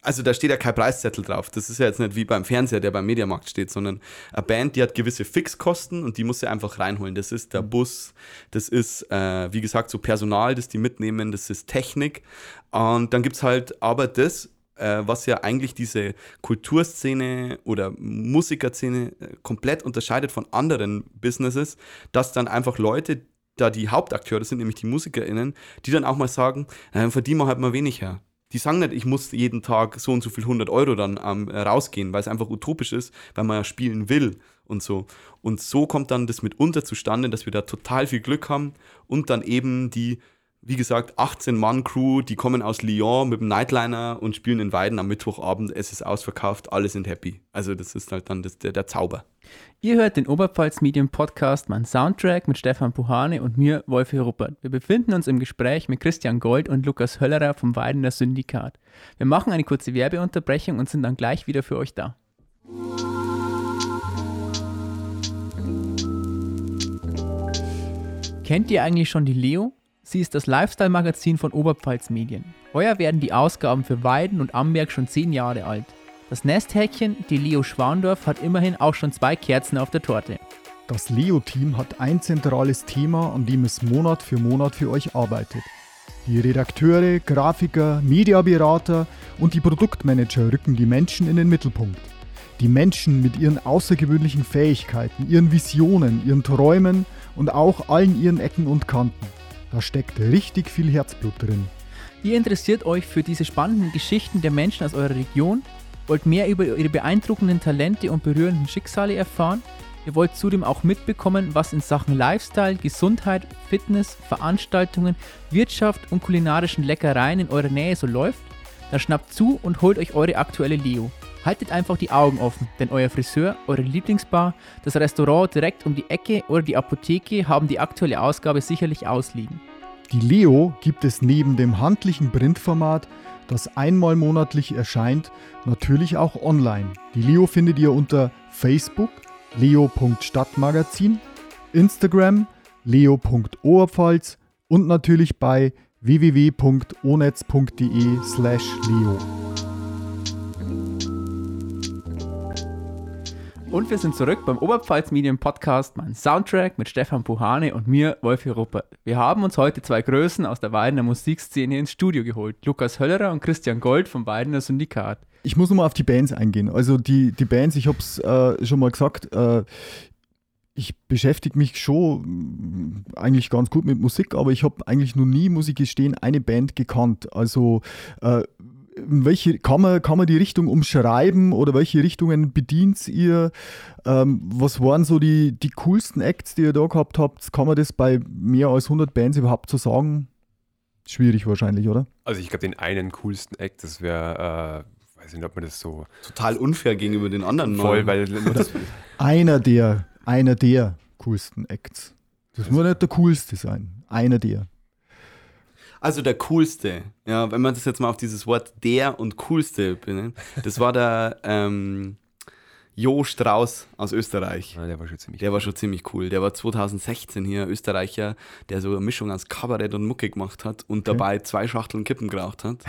also da steht ja kein Preiszettel drauf. Das ist ja jetzt nicht wie beim Fernseher, der beim Mediamarkt steht, sondern eine Band, die hat gewisse Fixkosten und die muss sie einfach reinholen. Das ist der Bus, das ist, äh, wie gesagt, so Personal, das die mitnehmen, das ist Technik. Und dann gibt es halt aber das, äh, was ja eigentlich diese Kulturszene oder Musikerszene äh, komplett unterscheidet von anderen Businesses, dass dann einfach Leute, da die Hauptakteure sind, nämlich die MusikerInnen, die dann auch mal sagen, äh, verdienen wir halt mal weniger. Die sagen nicht, ich muss jeden Tag so und so viel 100 Euro dann ähm, rausgehen, weil es einfach utopisch ist, weil man ja spielen will und so. Und so kommt dann das mitunter zustande, dass wir da total viel Glück haben und dann eben die wie gesagt, 18-Mann-Crew, die kommen aus Lyon mit dem Nightliner und spielen in Weiden am Mittwochabend. Es ist ausverkauft, alle sind happy. Also, das ist halt dann das, der, der Zauber. Ihr hört den Oberpfalz Medium Podcast, mein Soundtrack mit Stefan Puhane und mir, Wolfi Ruppert. Wir befinden uns im Gespräch mit Christian Gold und Lukas Höllerer vom Weidener Syndikat. Wir machen eine kurze Werbeunterbrechung und sind dann gleich wieder für euch da. Kennt ihr eigentlich schon die Leo? Sie ist das Lifestyle-Magazin von Oberpfalz Medien. Heuer werden die Ausgaben für Weiden und Amberg schon zehn Jahre alt. Das Nesthäkchen, die Leo Schwandorf, hat immerhin auch schon zwei Kerzen auf der Torte. Das Leo-Team hat ein zentrales Thema, an dem es Monat für Monat für euch arbeitet. Die Redakteure, Grafiker, Mediaberater und die Produktmanager rücken die Menschen in den Mittelpunkt. Die Menschen mit ihren außergewöhnlichen Fähigkeiten, ihren Visionen, ihren Träumen und auch allen ihren Ecken und Kanten. Da steckt richtig viel Herzblut drin. Ihr interessiert euch für diese spannenden Geschichten der Menschen aus eurer Region, wollt mehr über ihre beeindruckenden Talente und berührenden Schicksale erfahren. Ihr wollt zudem auch mitbekommen, was in Sachen Lifestyle, Gesundheit, Fitness, Veranstaltungen, Wirtschaft und kulinarischen Leckereien in eurer Nähe so läuft? Dann schnappt zu und holt euch eure aktuelle Leo. Haltet einfach die Augen offen, denn euer Friseur, eure Lieblingsbar, das Restaurant direkt um die Ecke oder die Apotheke haben die aktuelle Ausgabe sicherlich ausliegen. Die Leo gibt es neben dem handlichen Printformat, das einmal monatlich erscheint, natürlich auch online. Die Leo findet ihr unter Facebook leo.stadtmagazin, Instagram leo.oberpfalz und natürlich bei www.onetz.de Und wir sind zurück beim Oberpfalz Medien Podcast, mein Soundtrack mit Stefan Puhane und mir, Wolfi Ruppert. Wir haben uns heute zwei Größen aus der Weidener Musikszene ins Studio geholt. Lukas Höllerer und Christian Gold vom Weidener Syndikat. Ich muss nochmal auf die Bands eingehen. Also die, die Bands, ich habe es äh, schon mal gesagt, äh, ich beschäftige mich schon mm, eigentlich ganz gut mit Musik, aber ich habe eigentlich noch nie, muss ich gestehen, eine Band gekannt. Also äh, welche kann man, kann man die Richtung umschreiben oder welche Richtungen bedient ihr? Ähm, was waren so die, die coolsten Acts, die ihr da gehabt habt? Kann man das bei mehr als 100 Bands überhaupt so sagen? Schwierig wahrscheinlich, oder? Also ich glaube, den einen coolsten Act, das wäre, äh, weiß nicht, ob man das so Total unfair gegenüber den anderen. voll, weil [laughs] das, Einer der, einer der coolsten Acts. Das muss nicht der coolste sein. Einer der. Also der coolste, ja, wenn man das jetzt mal auf dieses Wort der und coolste benennt, das war der ähm, Jo Strauß aus Österreich. Ja, der war schon ziemlich Der war schon ziemlich cool. Der war 2016 hier Österreicher, der so eine Mischung aus Kabarett und Mucke gemacht hat und dabei zwei Schachteln Kippen geraucht hat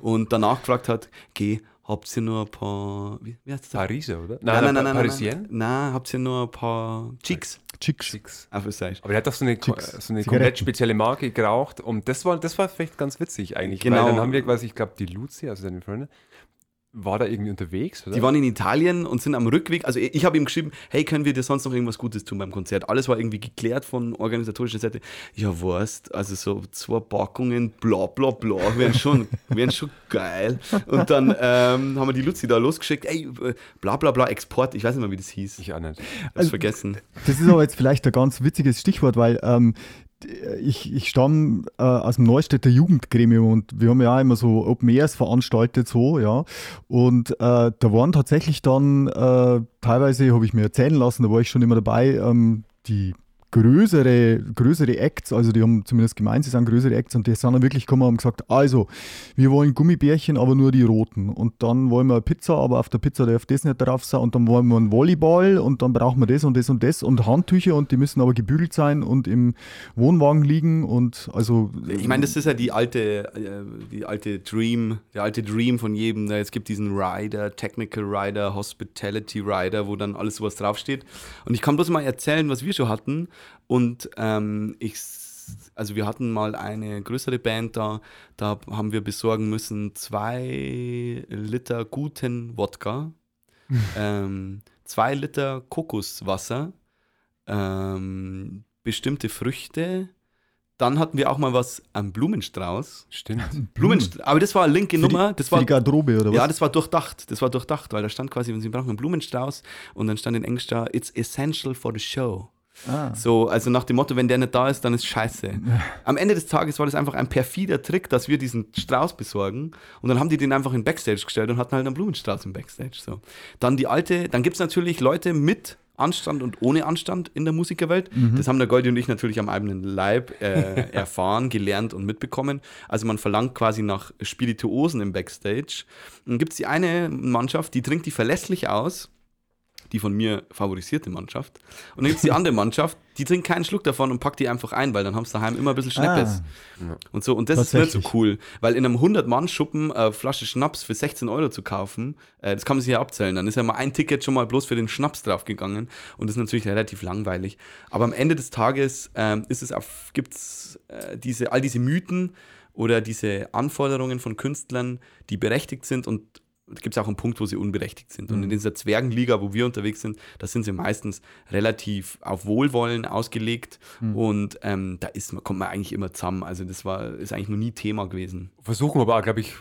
und danach gefragt hat, geh, habt ihr nur ein paar, wie, wie heißt das? Pariser, oder? Nein, nein, nein, nein, Parisien? nein, nein, habt ihr nur ein paar Chicks Chicks. Chicks. Aber der hat doch so eine, Chicks. so eine komplett spezielle Marke geraucht und das war, das war vielleicht ganz witzig eigentlich. Genau. Weil dann haben wir quasi, ich glaube, die Luzi, also seine Freundin, war da irgendwie unterwegs, oder? Die waren in Italien und sind am Rückweg. Also ich habe ihm geschrieben, hey, können wir dir sonst noch irgendwas Gutes tun beim Konzert? Alles war irgendwie geklärt von organisatorischer Seite. Ja, weißt, also so zwei Packungen, bla bla bla, wären schon, [laughs] wären schon geil. Und dann ähm, haben wir die Luzi da losgeschickt, ey, bla bla bla, Export, ich weiß nicht mehr, wie das hieß. Ich auch nicht. hab's vergessen. Das ist aber jetzt vielleicht ein ganz witziges Stichwort, weil ähm, ich, ich stamme äh, aus dem Neustädter Jugendgremium und wir haben ja auch immer so Open Airs veranstaltet, so, ja. Und äh, da waren tatsächlich dann, äh, teilweise habe ich mir erzählen lassen, da war ich schon immer dabei, ähm, die größere, größere Acts, also die haben zumindest gemeint, sie sind größere Acts und die sind dann wirklich gekommen und haben gesagt, also, wir wollen Gummibärchen, aber nur die roten. Und dann wollen wir Pizza, aber auf der Pizza darf das nicht drauf sein. Und dann wollen wir einen Volleyball und dann brauchen wir das und das und das und Handtücher und die müssen aber gebügelt sein und im Wohnwagen liegen und also. Ich meine, das ist ja die alte, äh, die alte Dream, der alte Dream von jedem. ne? Es gibt diesen Rider, Technical Rider, Hospitality Rider, wo dann alles sowas draufsteht. Und ich kann bloß mal erzählen, was wir schon hatten. Und ähm, ich, also wir hatten mal eine größere Band da, da haben wir besorgen müssen zwei Liter guten Wodka, [laughs] ähm, zwei Liter Kokoswasser, ähm, bestimmte Früchte. Dann hatten wir auch mal was am Blumenstrauß. Stimmt. Blumenstrauß, aber das war eine linke für Nummer. Das für war, die Garderobe oder was? ja, das war durchdacht. Das war durchdacht, weil da stand quasi, wenn Sie brauchen einen Blumenstrauß und dann stand in Englisch da, it's essential for the show. Ah. So, also nach dem Motto, wenn der nicht da ist, dann ist scheiße. [laughs] Am Ende des Tages war das einfach ein perfider Trick, dass wir diesen Strauß besorgen und dann haben die den einfach in Backstage gestellt und hatten halt einen Blumenstrauß im Backstage. So. Dann die alte, dann gibt es natürlich Leute mit Anstand und ohne Anstand in der Musikerwelt. Das haben der Goldi und ich natürlich am eigenen Leib äh, [laughs] erfahren, gelernt und mitbekommen. Also man verlangt quasi nach Spirituosen im Backstage. Dann gibt es die eine Mannschaft, die trinkt die verlässlich aus die von mir favorisierte Mannschaft. Und dann gibt es die [laughs] andere Mannschaft, die trinkt keinen Schluck davon und packt die einfach ein, weil dann haben sie daheim immer ein bisschen Schneppes. Ah. Und so. Und das ist nicht so cool, weil in einem 100-Mann-Schuppen eine Flasche Schnaps für 16 Euro zu kaufen, äh, das kann man sich ja abzählen. Dann ist ja mal ein Ticket schon mal bloß für den Schnaps draufgegangen und das ist natürlich relativ langweilig. Aber am Ende des Tages ähm, ist es auf, gibt's äh, diese, all diese Mythen oder diese Anforderungen von Künstlern, die berechtigt sind und gibt es auch einen Punkt, wo sie unberechtigt sind. Und Mhm. in dieser Zwergenliga, wo wir unterwegs sind, da sind sie meistens relativ auf Wohlwollen ausgelegt Mhm. und ähm, da ist, kommt man eigentlich immer zusammen. Also das war, ist eigentlich noch nie Thema gewesen. versuchen aber, glaube ich,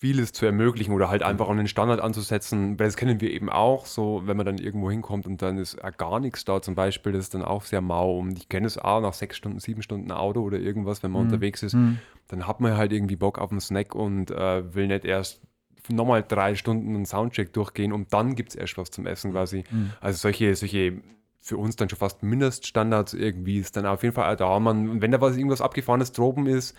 vieles zu ermöglichen oder halt einfach an den Standard anzusetzen, weil das kennen wir eben auch, so wenn man dann irgendwo hinkommt und dann ist gar nichts da zum Beispiel, das ist dann auch sehr mau und ich kenne es auch nach sechs Stunden, sieben Stunden Auto oder irgendwas, wenn man Mhm. unterwegs ist, Mhm. dann hat man halt irgendwie Bock auf einen Snack und äh, will nicht erst nochmal drei Stunden einen Soundcheck durchgehen und dann gibt es erst was zum Essen quasi. Mhm. Also solche, solche für uns dann schon fast Mindeststandards irgendwie ist dann auf jeden Fall da. Man, und wenn da was irgendwas abgefahrenes droben ist,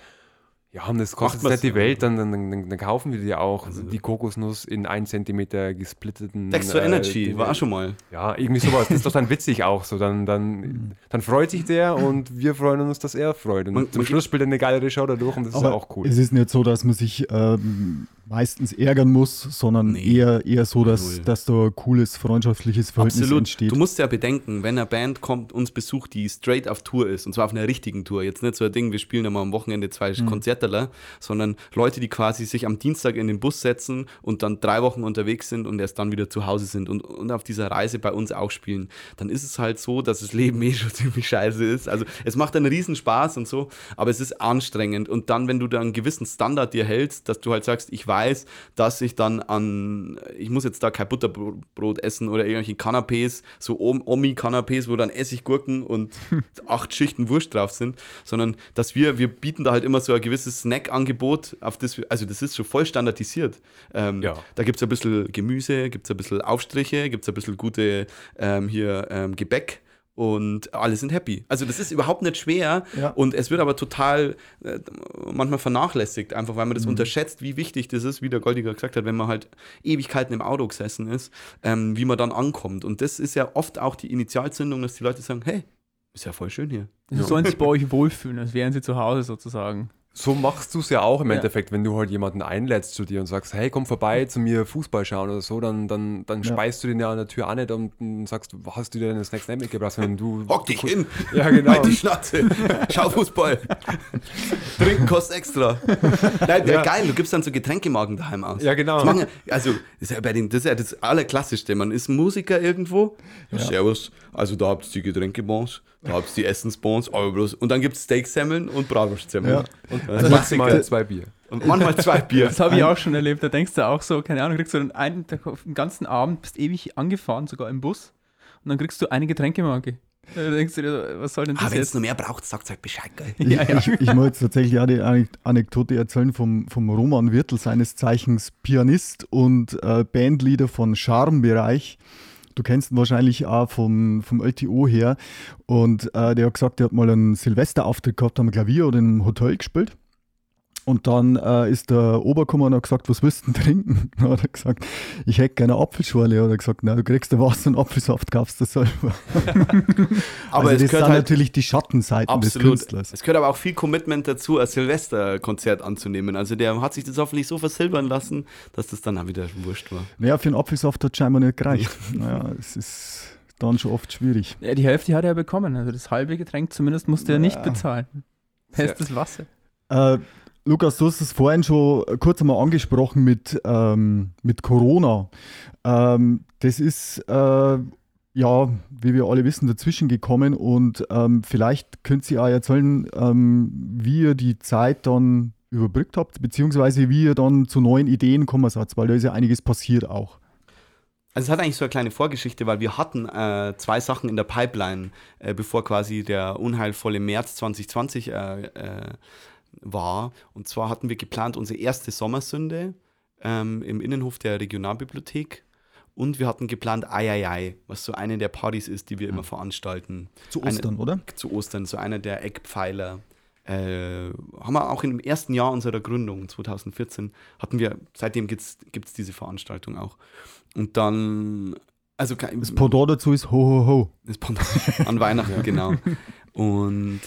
ja, und das kostet nicht die Welt, dann, dann, dann, dann kaufen wir die auch. Also- die Kokosnuss in 1 Zentimeter gesplitteten. Extra äh, Energy, war auch schon mal. Ja, irgendwie sowas. Das ist doch dann [laughs] witzig auch so. Dann, Mhm. dann, dann freut sich der und wir freuen uns, dass er freut. Und Man- zum Schluss spielt er eine geilere Show dadurch und das ist ja auch cool. Es ist nicht so, dass man sich ähm, meistens ärgern muss, sondern Nee. eher, eher so, dass, Null. dass da ein cooles freundschaftliches Verhältnis Absolut. entsteht. Du musst ja bedenken, wenn eine Band kommt, uns besucht, die straight auf Tour ist, und zwar auf einer richtigen Tour, jetzt nicht so ein Ding, wir spielen einmal am Wochenende zwei Mhm. Konzerterler, sondern Leute, die quasi sich am Dienstag in den Bus setzen und dann drei Wochen unterwegs sind und erst dann wieder zu Hause sind und, und auf dieser Reise bei uns auch spielen, dann ist es halt so, dass das Leben eh schon [laughs] ziemlich scheiße ist. Also es macht einen riesen Spaß und so, aber es ist anstrengend. Und dann, wenn du da einen gewissen Standard dir hältst, dass du halt sagst, ich weiß, dass ich dann an, ich muss jetzt da kein Butterbrot essen oder irgendwelche Canapés, so Om- Omi-Canapés, wo dann Essiggurken und [laughs] acht Schichten Wurst drauf sind, sondern dass wir, wir bieten da halt immer so ein gewisses Snack-Angebot, auf das wir, also das ist schon voll standardisiert. Ähm, Ja. Da gibt es ein bisschen Gemüse, gibt es ein bisschen Aufstriche, gibt es ein bisschen gute ähm, hier ähm, Gebäck. Und alle sind happy. Also das ist überhaupt nicht schwer Ja. und es wird aber total äh, manchmal vernachlässigt, einfach weil man Mhm. das unterschätzt, wie wichtig das ist, wie der Goldiger gesagt hat, wenn man halt Ewigkeiten im Auto gesessen ist, ähm, wie man dann ankommt. Und das ist ja oft auch die Initialzündung, dass die Leute sagen, hey, ist ja voll schön hier. Sie sollen sich bei euch wohlfühlen, als wären sie zu Hause sozusagen. So machst du es ja auch im Ja. Endeffekt, wenn du halt jemanden einlädst zu dir und sagst, hey, komm vorbei zu mir Fußball schauen oder so, dann, dann, dann Ja. speist du den ja an der Tür an nicht und dann sagst, du, hast du dir deine Snacks nicht mitgebracht, sondern du... [laughs] Hock dich hin, [laughs] Ja, genau. halt die Schnauze, [laughs] schau Fußball. Trinken kostet extra. Nein, Ja. geil, du gibst dann so Getränkemagen daheim aus. Ja, genau. Das, machen, ja- also, das ist ja bei den, das ist ja das Allerklassischste. Man ist Musiker irgendwo. Ja. Servus. Also da habt ihr die Getränkebons, da habt ihr die Essensbons, aber bloß. Und dann gibt es Steaksemmeln und Bratwurstsemmeln. Ja. Und, Also äh, maximal zwei Bier. und manchmal zwei [laughs] Bier. Das habe ich auch schon erlebt. Da denkst du auch so, keine Ahnung, kriegst du einen, auf den ganzen Abend, bist ewig angefahren, sogar im Bus, und dann kriegst du eine Getränkemarke. Da denkst du dir, was soll denn Ah, das wenn es noch mehr braucht, sagt halt Bescheid, geil. Ich, [laughs] Ja, ja. ich, ich muss jetzt tatsächlich auch die Anek- Anekdote erzählen vom, vom Roman Wirtel, seines Zeichens Pianist und äh, Bandleader von Charmbereich. Du kennst ihn wahrscheinlich auch vom, vom LTO her. Und äh, der hat gesagt, der hat mal einen Silvesterauftritt gehabt am Klavier oder im Hotel gespielt. Und dann äh, ist der Oberkummer und hat gesagt, was willst du denn trinken? [laughs] Dann hat er gesagt, ich hätte gerne eine Apfelschorle. Hat er gesagt, na, du kriegst da Wasser und Apfelsaft, kaufst du selber. [laughs] Aber also es das gehört sind halt natürlich die Schattenseiten des Absolut. Künstlers. Es gehört aber auch viel Commitment dazu, ein Silvesterkonzert anzunehmen. Also der hat sich das hoffentlich so versilbern lassen, dass das dann auch wieder wurscht war. Naja, für einen Apfelsaft hat scheinbar nicht gereicht. [laughs] naja, es ist dann schon oft schwierig. Ja, die Hälfte hat er ja bekommen. Also das halbe Getränk zumindest musste er nicht Ja. bezahlen. Bestes Wasser. Äh, Lukas, du hast es vorhin schon kurz einmal angesprochen mit, ähm, mit Corona. Ähm, das ist, äh, ja, wie wir alle wissen, dazwischen gekommen und ähm, vielleicht könnt ihr auch erzählen, ähm, wie ihr die Zeit dann überbrückt habt, beziehungsweise wie ihr dann zu neuen Ideen gekommen seid, weil da ist ja einiges passiert auch. Also es hat eigentlich so eine kleine Vorgeschichte, weil wir hatten äh, zwei Sachen in der Pipeline, äh, bevor quasi der unheilvolle März 2020 äh, äh, war. Und zwar hatten wir geplant unsere erste Sommersünde ähm, im Innenhof der Regionalbibliothek. Und wir hatten geplant Eieiei, was so eine der Partys ist, die wir immer veranstalten. Zu Eine- Ostern, oder? Zu Ostern, so einer der Eckpfeiler. Äh, haben wir auch im ersten Jahr unserer Gründung, 2014, hatten wir, seitdem gibt es diese Veranstaltung auch. Und dann, also Das Pendant dazu ist ho, ho, ho. das Pendant an Weihnachten, [laughs] genau. Und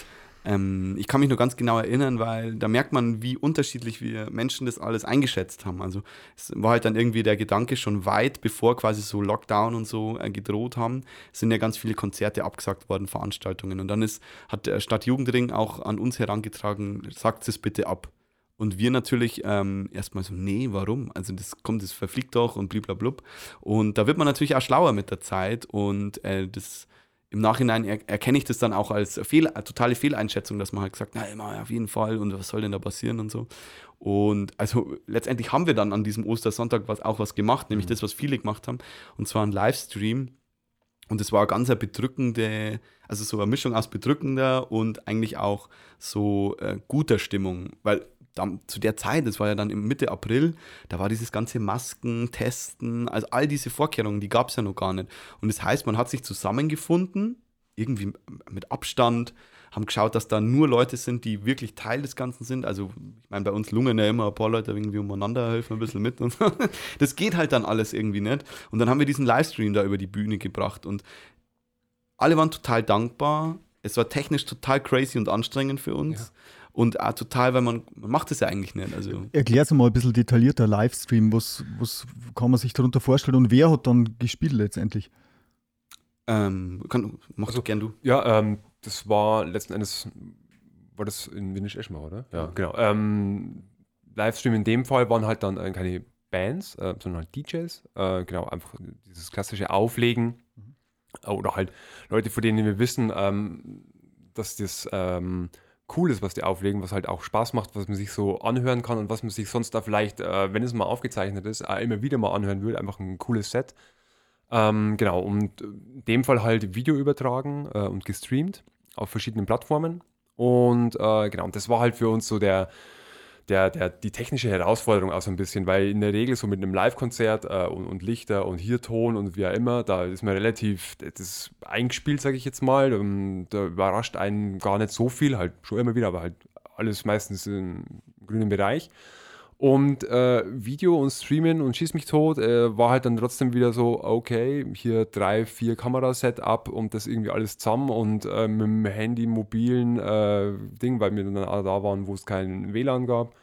ähm, ich kann mich nur ganz genau erinnern, weil da merkt man, wie unterschiedlich wir Menschen das alles eingeschätzt haben. Also es war halt dann irgendwie der Gedanke schon weit, bevor quasi so Lockdown und so äh, gedroht haben, sind ja ganz viele Konzerte abgesagt worden, Veranstaltungen. Und dann ist, hat der Stadtjugendring auch an uns herangetragen, sagt es bitte ab. Und wir natürlich ähm, erstmal so, nee, warum? Also das kommt, das verfliegt doch und bliblablub. Und da wird man natürlich auch schlauer mit der Zeit und äh, das im Nachhinein er erkenne ich das dann auch als Fehl, totale Fehleinschätzung, dass man halt gesagt, na immer auf jeden Fall und was soll denn da passieren und so. Und also letztendlich haben wir dann an diesem Ostersonntag was, auch was gemacht, nämlich mhm. das, was viele gemacht haben, und zwar ein Livestream. Und es war ganz eine bedrückende, also so eine Mischung aus bedrückender und eigentlich auch so äh, guter Stimmung, weil zu der Zeit, das war ja dann im Mitte April, da war dieses ganze Masken, Testen, also all diese Vorkehrungen, die gab es ja noch gar nicht. Und das heißt, man hat sich zusammengefunden, irgendwie mit Abstand, haben geschaut, dass da nur Leute sind, die wirklich Teil des Ganzen sind. Also, ich meine, bei uns lungen ja immer ein paar Leute irgendwie umeinander, helfen ein bisschen mit und. [laughs] Das geht halt dann alles irgendwie nicht. Und dann haben wir diesen Livestream da über die Bühne gebracht und alle waren total dankbar. Es war technisch total crazy und anstrengend für uns. Ja. Und auch total, weil man, man macht es ja eigentlich nicht. Also. Erklär's mal ein bisschen detaillierter Livestream, was, was kann man sich darunter vorstellen und wer hat dann gespielt letztendlich? Ähm, kann, mach also, gern du. Ja, ähm, das war letzten Endes, war das in Winnisch Eschmar, oder? Ja, genau. Ähm, Livestream in dem Fall waren halt dann äh, keine Bands, äh, sondern halt DJs. Äh, genau, einfach dieses klassische Auflegen. Mhm. Oder halt Leute, von denen wir wissen, ähm, dass das ähm, cool ist, was die auflegen, was halt auch Spaß macht, was man sich so anhören kann und was man sich sonst da vielleicht, äh, wenn es mal aufgezeichnet ist, äh, immer wieder mal anhören will. Einfach ein cooles Set. Ähm, genau, und in dem Fall halt Video übertragen äh, und gestreamt auf verschiedenen Plattformen. Und äh, genau, das war halt für uns so der, der, der, die technische Herausforderung auch so ein bisschen, weil in der Regel so mit einem Live-Konzert äh, und, und, Lichter und hier Ton und wie auch immer, da ist man relativ das eingespielt, sage ich jetzt mal. Und da überrascht einen gar nicht so viel, halt schon immer wieder, aber halt alles meistens im grünen Bereich. Und äh, Video und Streamen und Schieß mich tot äh, war halt dann trotzdem wieder so, okay, hier drei, vier Kamerasetup und das irgendwie alles zusammen und äh, mit dem Handy, mobilen äh, Ding, weil wir dann alle da waren, wo es kein WLAN gab,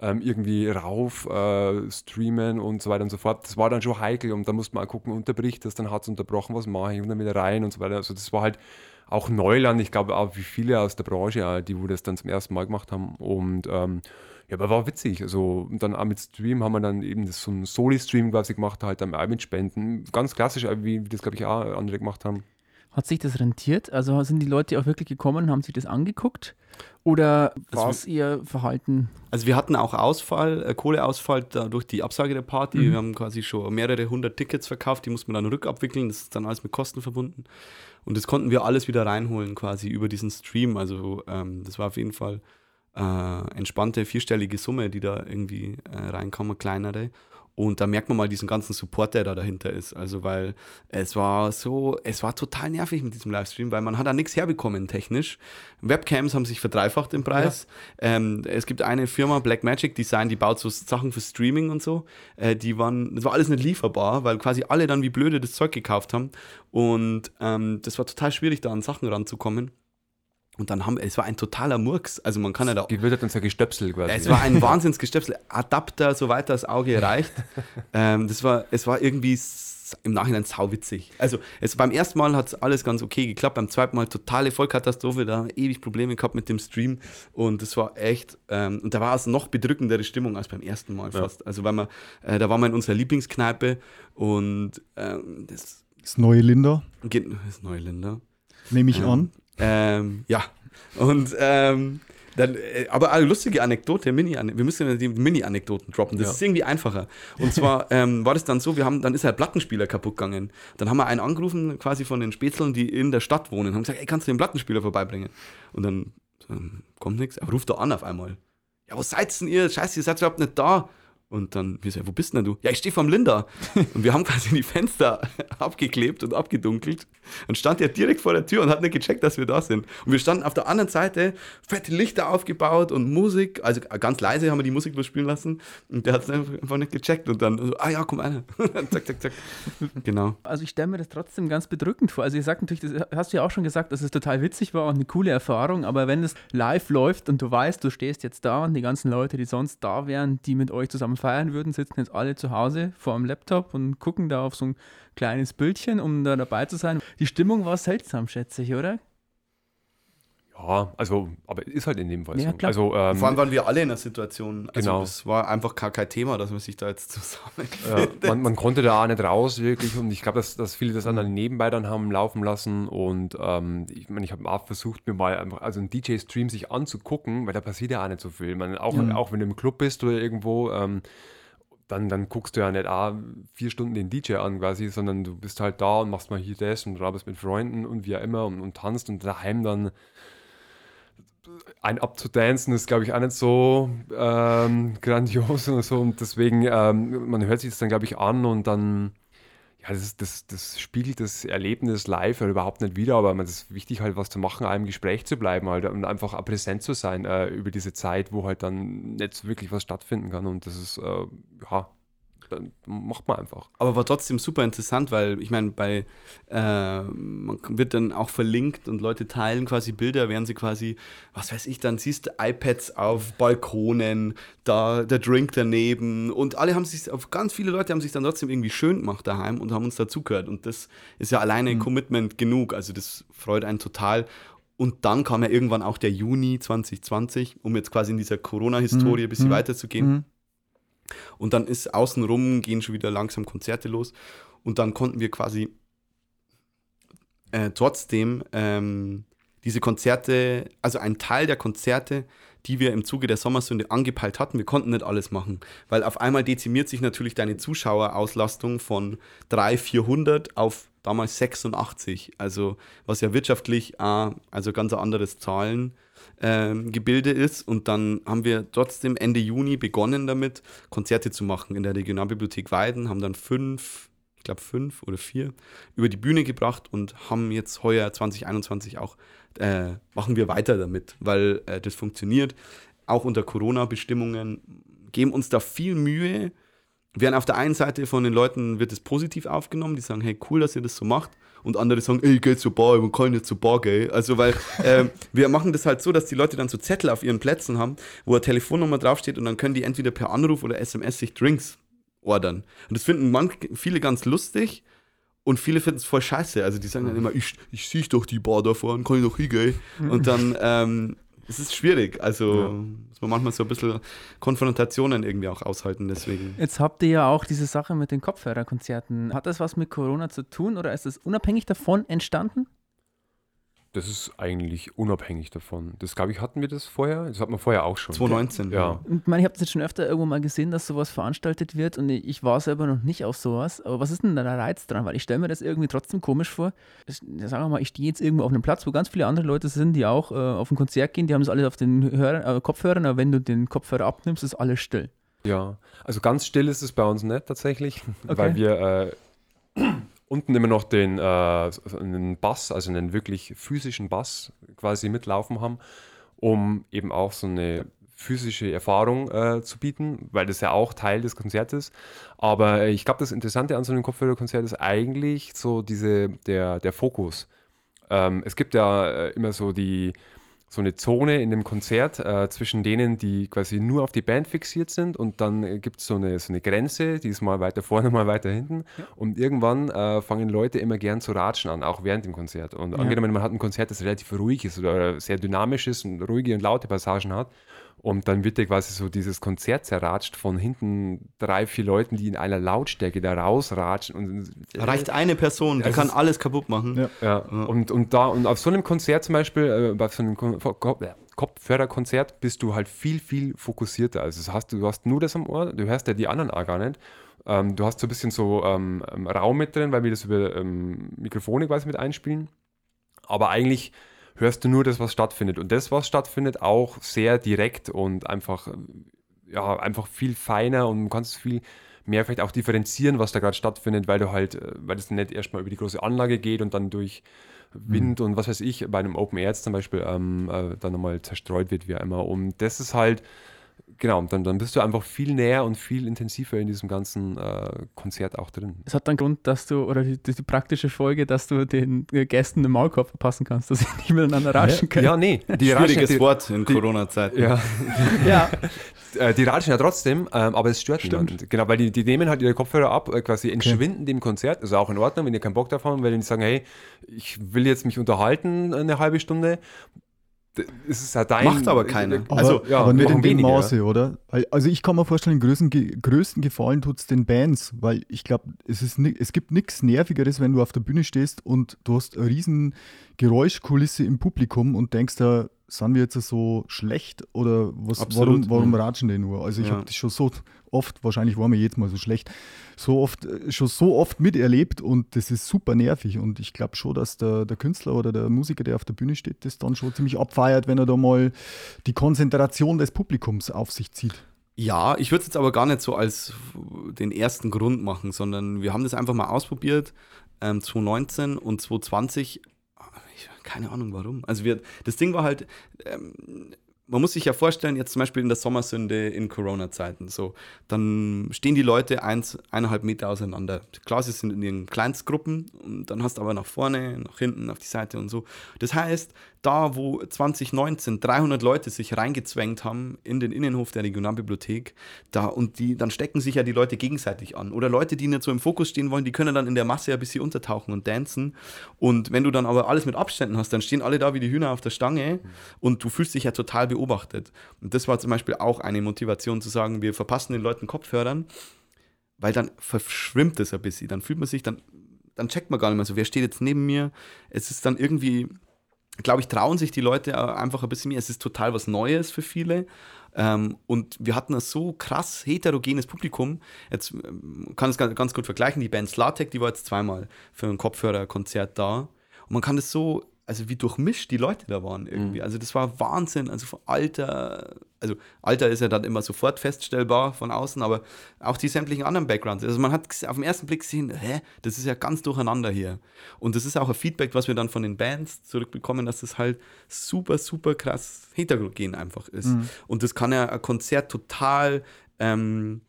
ähm, irgendwie rauf, äh, streamen und so weiter und so fort. Das war dann schon heikel und da musste man gucken, unterbricht das, dann hat es unterbrochen, was mache ich und dann wieder rein und so weiter. Also das war halt auch Neuland, ich glaube auch wie viele aus der Branche, die wo das dann zum ersten Mal gemacht haben und ähm, ja, aber war witzig. Also, und dann auch mit Stream haben wir dann eben das, so ein Soli-Stream quasi gemacht, halt dann auch mit Spenden. Ganz klassisch, wie, wie das, glaube ich, auch andere gemacht haben. Hat sich das rentiert? Also sind die Leute auch wirklich gekommen, haben sich das angeguckt? Oder war es ihr Verhalten? Also wir hatten auch Ausfall, äh, Kohleausfall durch die Absage der Party. Mhm. Wir haben quasi schon mehrere hundert Tickets verkauft, die mussten wir dann rückabwickeln. Das ist dann alles mit Kosten verbunden. Und das konnten wir alles wieder reinholen quasi über diesen Stream. Also ähm, das war auf jeden Fall äh, entspannte vierstellige Summe, die da irgendwie äh, reinkommen, kleinere. Und da merkt man mal diesen ganzen Support, der da dahinter ist. Also, weil es war so, es war total nervig mit diesem Livestream, weil man hat da nichts herbekommen technisch. Webcams haben sich verdreifacht im Preis. Ja. Ähm, es gibt eine Firma, Blackmagic Design, die baut so Sachen für Streaming und so. Äh, die waren, das war alles nicht lieferbar, weil quasi alle dann wie blöde das Zeug gekauft haben. Und ähm, das war total schwierig, da an Sachen ranzukommen. Und dann haben es war ein totaler Murks. Also man kann ja da. Wird dann so Gestöpsel quasi. Es war ein Wahnsinnsgestöpsel. Adapter, soweit das Auge reicht. [laughs] ähm, das war, es war irgendwie im Nachhinein sauwitzig. Also es, beim ersten Mal hat es alles ganz okay geklappt, beim zweiten Mal totale Vollkatastrophe, da ewig Probleme gehabt mit dem Stream und das war echt, ähm, und da war es noch bedrückendere Stimmung als beim ersten Mal fast. Ja. Also weil man, äh, da waren wir in unserer Lieblingskneipe und ähm, das... Das neue Linda. Das neue Linda. Nehme ich ähm, an. Ähm, ja. Und ähm, dann, äh, aber eine lustige Anekdote, Mini wir müssen die Mini-Anekdoten droppen. Das ja. ist irgendwie einfacher. Und zwar [laughs] ähm, war das dann so, wir haben, dann ist ein Plattenspieler kaputt gegangen. Dann haben wir einen angerufen, quasi von den Spätzeln, die in der Stadt wohnen, haben gesagt, ey, kannst du den Plattenspieler vorbeibringen? Und dann ähm, kommt nichts. Er ruft da an auf einmal. Ja, was seid denn ihr? Scheiße, ihr seid überhaupt nicht da. Und dann, wie so, wo bist denn du? Ja, ich stehe vorm Linda. und wir haben [laughs] quasi die Fenster abgeklebt und abgedunkelt. Und stand er direkt vor der Tür und hat nicht gecheckt, dass wir da sind. Und wir standen auf der anderen Seite, fette Lichter aufgebaut und Musik. Also ganz leise haben wir die Musik bloß spielen lassen. Und der hat es einfach nicht gecheckt. Und dann so, ah ja, komm einer. [laughs] zack, zack, zack. Genau. Also ich stelle mir das trotzdem ganz bedrückend vor. Also ihr sagt natürlich, das hast du ja auch schon gesagt, dass es total witzig war und eine coole Erfahrung. Aber wenn es live läuft und du weißt, du stehst jetzt da und die ganzen Leute, die sonst da wären, die mit euch zusammen feiern würden, sitzen jetzt alle zu Hause vor dem Laptop und gucken da auf so ein kleines Bildchen, um da dabei zu sein. Die Stimmung war seltsam, schätze ich, oder? Ja, also, aber ist halt in dem Fall Ja, so. klar. Also, ähm, Vor allem waren wir alle in einer Situation, also Genau. es war einfach gar kein Thema, dass man sich da jetzt zusammen. [laughs] Ja, man, man konnte da auch nicht raus wirklich und ich glaube, dass, dass viele das dann nebenbei dann haben laufen lassen und ähm, ich meine, ich habe auch versucht, mir mal einfach, also einen DJ-Stream sich anzugucken, weil da passiert ja auch nicht so viel. Man, auch, auch wenn du im Club bist oder irgendwo, ähm, dann, dann guckst du ja nicht auch vier Stunden den DJ an quasi, sondern du bist halt da und machst mal hier das und rabest mit Freunden und wie auch immer und, und tanzt und daheim dann ein abzudancen ist, glaube ich, auch nicht so ähm, grandios und so. Und deswegen, ähm, man hört sich das dann, glaube ich, an und dann, ja, das, das, das spiegelt das Erlebnis live halt überhaupt nicht wieder, aber es ist wichtig, halt was zu machen, einem Gespräch zu bleiben halt und einfach präsent zu sein äh, über diese Zeit, wo halt dann nicht wirklich was stattfinden kann. Und das ist, äh, ja, dann macht man einfach. Aber war trotzdem super interessant, weil ich meine, bei äh, man wird dann auch verlinkt und Leute teilen quasi Bilder, während sie quasi, was weiß ich, dann siehst du iPads auf Balkonen, da der Drink daneben und alle haben sich, auf ganz viele Leute haben sich dann trotzdem irgendwie schön gemacht daheim und haben uns dazugehört und das ist ja alleine ein Commitment genug, also das freut einen total. Und dann kam ja irgendwann auch der Juni 2020, um jetzt quasi in dieser Corona-Historie ein bisschen weiterzugehen. Und dann ist außenrum, gehen schon wieder langsam Konzerte los. Und dann konnten wir quasi äh, trotzdem ähm, diese Konzerte, also ein Teil der Konzerte, die wir im Zuge der Sommersünde angepeilt hatten, wir konnten nicht alles machen, weil auf einmal dezimiert sich natürlich deine Zuschauerauslastung von 300, 400 auf damals 86, also was ja wirtschaftlich äh, also ganz anderes Zahlen ähm, Gebilde ist. Und dann haben wir trotzdem Ende Juni begonnen damit, Konzerte zu machen in der Regionalbibliothek Weiden, haben dann fünf, ich glaube fünf oder vier, über die Bühne gebracht und haben jetzt heuer 2021 auch, äh, machen wir weiter damit, weil äh, das funktioniert, auch unter Corona-Bestimmungen, geben uns da viel Mühe, werden auf der einen Seite von den Leuten wird es positiv aufgenommen, die sagen, hey, cool, dass ihr das so macht. Und andere sagen, ey, geh zur Bar, man kann nicht zur Bar gehen. Also, weil ähm, [laughs] wir machen das halt so, dass die Leute dann so Zettel auf ihren Plätzen haben, wo eine Telefonnummer draufsteht und dann können die entweder per Anruf oder SMS sich Drinks ordern. Und das finden manch, viele ganz lustig und viele finden es voll scheiße. Also die sagen dann immer, ich, ich sehe doch die Bar da vorne, kann ich doch hingehen. Und dann, ähm, es ist schwierig. Also muss man manchmal so ein bisschen Konfrontationen irgendwie auch aushalten, deswegen. Jetzt habt ihr ja auch diese Sache mit den Kopfhörerkonzerten. Hat das was mit Corona zu tun oder ist das unabhängig davon entstanden? Das ist eigentlich unabhängig davon. Das, glaube ich, hatten wir das vorher. Das hatten wir vorher auch schon. 2019. Ja. Und Ich meine, ich habe das jetzt schon öfter irgendwo mal gesehen, dass sowas veranstaltet wird und ich war selber noch nicht auf sowas. Aber was ist denn da der Reiz dran? Weil ich stelle mir das irgendwie trotzdem komisch vor. Ich, ja, sagen wir mal, ich stehe jetzt irgendwo auf einem Platz, wo ganz viele andere Leute sind, die auch äh, auf ein Konzert gehen, die haben das alles auf den Hörern, äh, Kopfhörern, aber wenn du den Kopfhörer abnimmst, ist alles still. Ja, also ganz still ist es bei uns nicht tatsächlich, [laughs] Okay. weil wir äh, unten immer noch den, äh, einen Bass, also einen wirklich physischen Bass quasi mitlaufen haben, um eben auch so eine physische Erfahrung äh, zu bieten, weil das ja auch Teil des Konzertes. Aber äh, ich glaube, das Interessante an so einem Kopfhörerkonzert ist eigentlich so diese, der, der Fokus. Ähm, es gibt ja äh, immer so die so eine Zone in dem Konzert äh, zwischen denen, die quasi nur auf die Band fixiert sind und dann äh, gibt es so eine, so eine Grenze, die ist mal weiter vorne, [laughs] mal weiter hinten. Und irgendwann äh, fangen Leute immer gern zu ratschen an, auch während dem Konzert. Und angenommen, man hat ein Konzert, das relativ ruhig ist oder sehr dynamisch ist und ruhige und laute Passagen hat und dann wird dir quasi so dieses Konzert zerratscht von hinten drei, vier Leuten, die in einer Lautstärke da rausratschen und Reicht eine Person, die Also kann es- alles kaputt machen. Ja. ja, und, und da und auf so einem Konzert zum Beispiel, äh, bei so einem Ko- Ko- äh, Kopfhörerkonzert bist du halt viel, viel fokussierter. Also das hast, du du hast nur das am Ohr, du hörst ja die anderen auch gar nicht. Ähm, du hast so ein bisschen so ähm, ähm, Raum mit drin, weil wir das über ähm, Mikrofone quasi mit einspielen. Aber eigentlich hörst du nur das, was stattfindet. Und das, was stattfindet, auch sehr direkt und einfach, ja, einfach viel feiner und du kannst viel mehr vielleicht auch differenzieren, was da gerade stattfindet, weil du halt, äh, weil es nicht erstmal über die große Anlage geht und dann durch Wind und was weiß ich, bei einem Open Air zum Beispiel ähm, äh, dann nochmal zerstreut wird, wie auch immer. Und das ist halt, genau, dann, dann bist du einfach viel näher und viel intensiver in diesem ganzen äh, Konzert auch drin. Es hat dann Grund, dass du, oder die, die praktische Folge, dass du den äh, Gästen den Maulkorb verpassen kannst, dass sie [laughs] nicht miteinander ratschen können. Ja, nee, die Schwieriges ratschen- Wort in Corona-Zeiten. Ja, [laughs] ja. [laughs] äh, die ratschen ja trotzdem, ähm, aber es stört Stimmt. niemanden. Genau, weil die, die nehmen halt ihre Kopfhörer ab, äh, quasi entschwinden dem Konzert, also auch in Ordnung, wenn ihr keinen Bock davon habt, weil die sagen, hey, ich will jetzt mich unterhalten eine halbe Stunde, es ist ja dein. Macht aber keiner. Aber, Also, ja, aber nicht machen in dem Maße, oder? Also ich kann mir vorstellen, den größten, größten Gefallen tut es den Bands, weil ich glaube, es, ist es gibt nichts Nervigeres, wenn du auf der Bühne stehst und du hast eine riesen Geräuschkulisse im Publikum und denkst da, sind wir jetzt so schlecht oder was, Absolut. warum, warum Mhm. ratschen die nur? Also ich Ja. habe das schon so oft, wahrscheinlich waren wir jetzt mal so schlecht, so oft, äh, schon so oft miterlebt und das ist super nervig und ich glaube schon, dass der, der Künstler oder der Musiker, der auf der Bühne steht, das dann schon ziemlich abfeiert, wenn er da mal die Konzentration des Publikums auf sich zieht. Ja, ich würde es jetzt aber gar nicht so als den ersten Grund machen, sondern wir haben das einfach mal ausprobiert, ähm, 2019 und 2020. Keine Ahnung warum. Also wir, das Ding war halt, ähm, man muss sich ja vorstellen, jetzt zum Beispiel in der Sommersünde in Corona-Zeiten, so, dann stehen die Leute eins, eineinhalb Meter auseinander. Klar, sie sind in ihren Kleinstgruppen und dann hast du aber nach vorne, nach hinten, auf die Seite und so. Das heißt, da wo 2019 300 Leute sich reingezwängt haben in den Innenhof der Regionalbibliothek, da und die, dann stecken sich ja die Leute gegenseitig an. Oder Leute, die nicht so im Fokus stehen wollen, die können dann in der Masse ein bisschen untertauchen und dancen. Und wenn du dann aber alles mit Abständen hast, dann stehen alle da wie die Hühner auf der Stange und du fühlst dich ja total beobachtet. Und das war zum Beispiel auch eine Motivation zu sagen, wir verpassen den Leuten Kopfhörern, weil dann verschwimmt es ein bisschen. Dann fühlt man sich, dann, dann checkt man gar nicht mehr so, wer steht jetzt neben mir. Es ist dann irgendwie, glaube ich, trauen sich die Leute äh, einfach ein bisschen mehr. Es ist total was Neues für viele. Ähm, und wir hatten ein so krass heterogenes Publikum. Jetzt ähm, kann es ganz, gut vergleichen. Die Band Slatek, die war jetzt zweimal für ein Kopfhörerkonzert da. Und man kann das so, also wie durchmischt die Leute da waren irgendwie. Also das war Wahnsinn. Also von Alter, also Alter ist ja dann immer sofort feststellbar von außen, aber auch die sämtlichen anderen Backgrounds. Also man hat auf den ersten Blick gesehen, hä, das ist ja ganz durcheinander hier. Und das ist auch ein Feedback, was wir dann von den Bands zurückbekommen, dass das halt super, super krass heterogen einfach ist. Und das kann ja ein Konzert total ähm,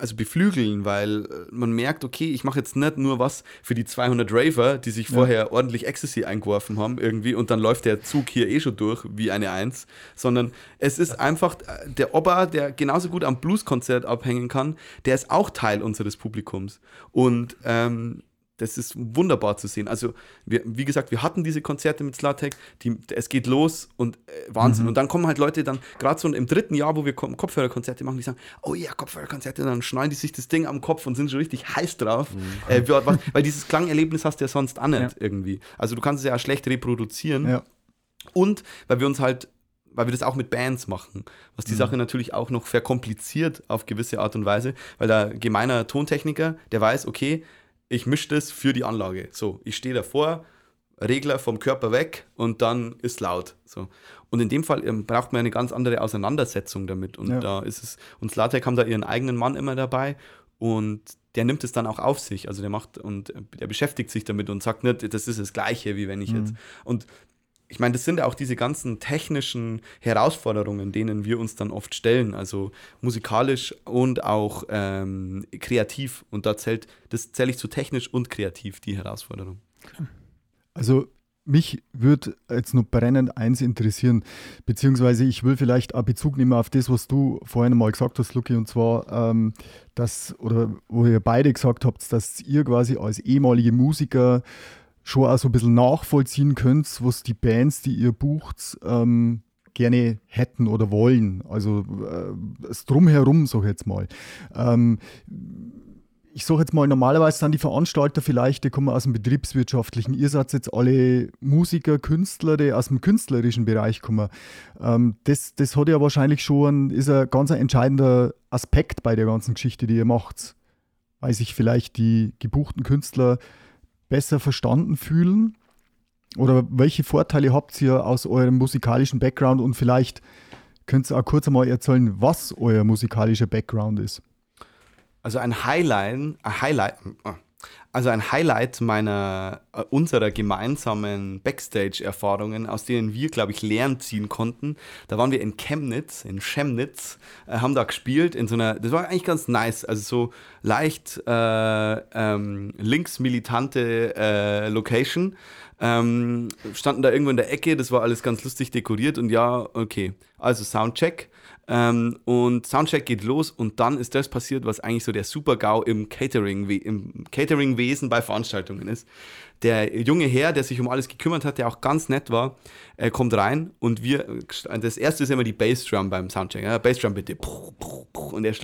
also beflügeln, weil äh, man merkt, okay, ich mache jetzt nicht nur was für die 200 Raver, die sich vorher ordentlich Ecstasy eingeworfen haben irgendwie und dann läuft der Zug hier eh schon durch wie eine Eins, sondern es ist einfach äh, der Opa, der genauso gut am Blueskonzert abhängen kann, der ist auch Teil unseres Publikums. Und ähm, das ist wunderbar zu sehen. Also, wir, wie gesagt, wir hatten diese Konzerte mit Slatek, die, es geht los und äh, Wahnsinn. Und dann kommen halt Leute dann, gerade so im dritten Jahr, wo wir Ko- Kopfhörerkonzerte machen, die sagen, oh ja, Kopfhörerkonzerte, dann schneiden die sich das Ding am Kopf und sind schon richtig heiß drauf. Äh, wie- was, weil dieses Klangerlebnis hast du ja sonst auch nicht Ja. irgendwie. Also du kannst es ja auch schlecht reproduzieren. Ja. Und weil wir uns halt, weil wir das auch mit Bands machen, was die Sache natürlich auch noch verkompliziert auf gewisse Art und Weise, weil der gemeiner Tontechniker, der weiß, okay, ich mische das für die Anlage. So, ich stehe davor, Regler vom Körper weg und dann ist laut. So. Und in dem Fall ähm, braucht man eine ganz andere Auseinandersetzung damit. Und Ja. da ist es, und Slatek haben da ihren eigenen Mann immer dabei und der nimmt es dann auch auf sich. Also der macht und äh, der beschäftigt sich damit und sagt nicht, das ist das Gleiche, wie wenn ich jetzt. Und ich meine, das sind auch diese ganzen technischen Herausforderungen, denen wir uns dann oft stellen, also musikalisch und auch ähm, kreativ. Und da zählt, das zähle ich zu technisch und kreativ, die Herausforderung. Also mich würde jetzt noch brennend eins interessieren, beziehungsweise ich will vielleicht auch Bezug nehmen auf das, was du vorhin mal gesagt hast, Luki, und zwar, ähm, dass, oder wo ihr beide gesagt habt, dass ihr quasi als ehemalige Musiker schon auch so ein bisschen nachvollziehen könnt, was die Bands, die ihr bucht, ähm, gerne hätten oder wollen. Also äh, das Drumherum, sag ich jetzt mal. Ähm, ich sage jetzt mal, normalerweise sind die Veranstalter vielleicht, die kommen aus dem betriebswirtschaftlichen. Ihr seid jetzt alle Musiker, Künstler, die aus dem künstlerischen Bereich kommen. Ähm, das, das hat ja wahrscheinlich schon, ist ein ganz entscheidender Aspekt bei der ganzen Geschichte, die ihr macht. Weil sich vielleicht die gebuchten Künstler besser verstanden fühlen? Oder welche Vorteile habt ihr aus eurem musikalischen Background? Und vielleicht könnt ihr auch kurz einmal erzählen, was euer musikalischer Background ist. Also ein Highlight, ein Highlight, also ein Highlight meiner, äh, unserer gemeinsamen Backstage-Erfahrungen, aus denen wir, glaube ich, Lehren ziehen konnten. Da waren wir in Chemnitz, in Chemnitz, äh, haben da gespielt in so einer, das war eigentlich ganz nice, also so leicht äh, ähm, linksmilitante äh, Location. ähm, standen da irgendwo in der Ecke, das war alles ganz lustig dekoriert und ja, okay. Also Soundcheck. Ähm, und Soundcheck geht los und dann ist das passiert, was eigentlich so der Super-GAU im Catering, im Catering-Wesen bei Veranstaltungen ist. Der junge Herr, der sich um alles gekümmert hat, der auch ganz nett war, äh, kommt rein und wir, das erste ist immer die Bassdrum beim Soundcheck. Ja, Bassdrum bitte. Und der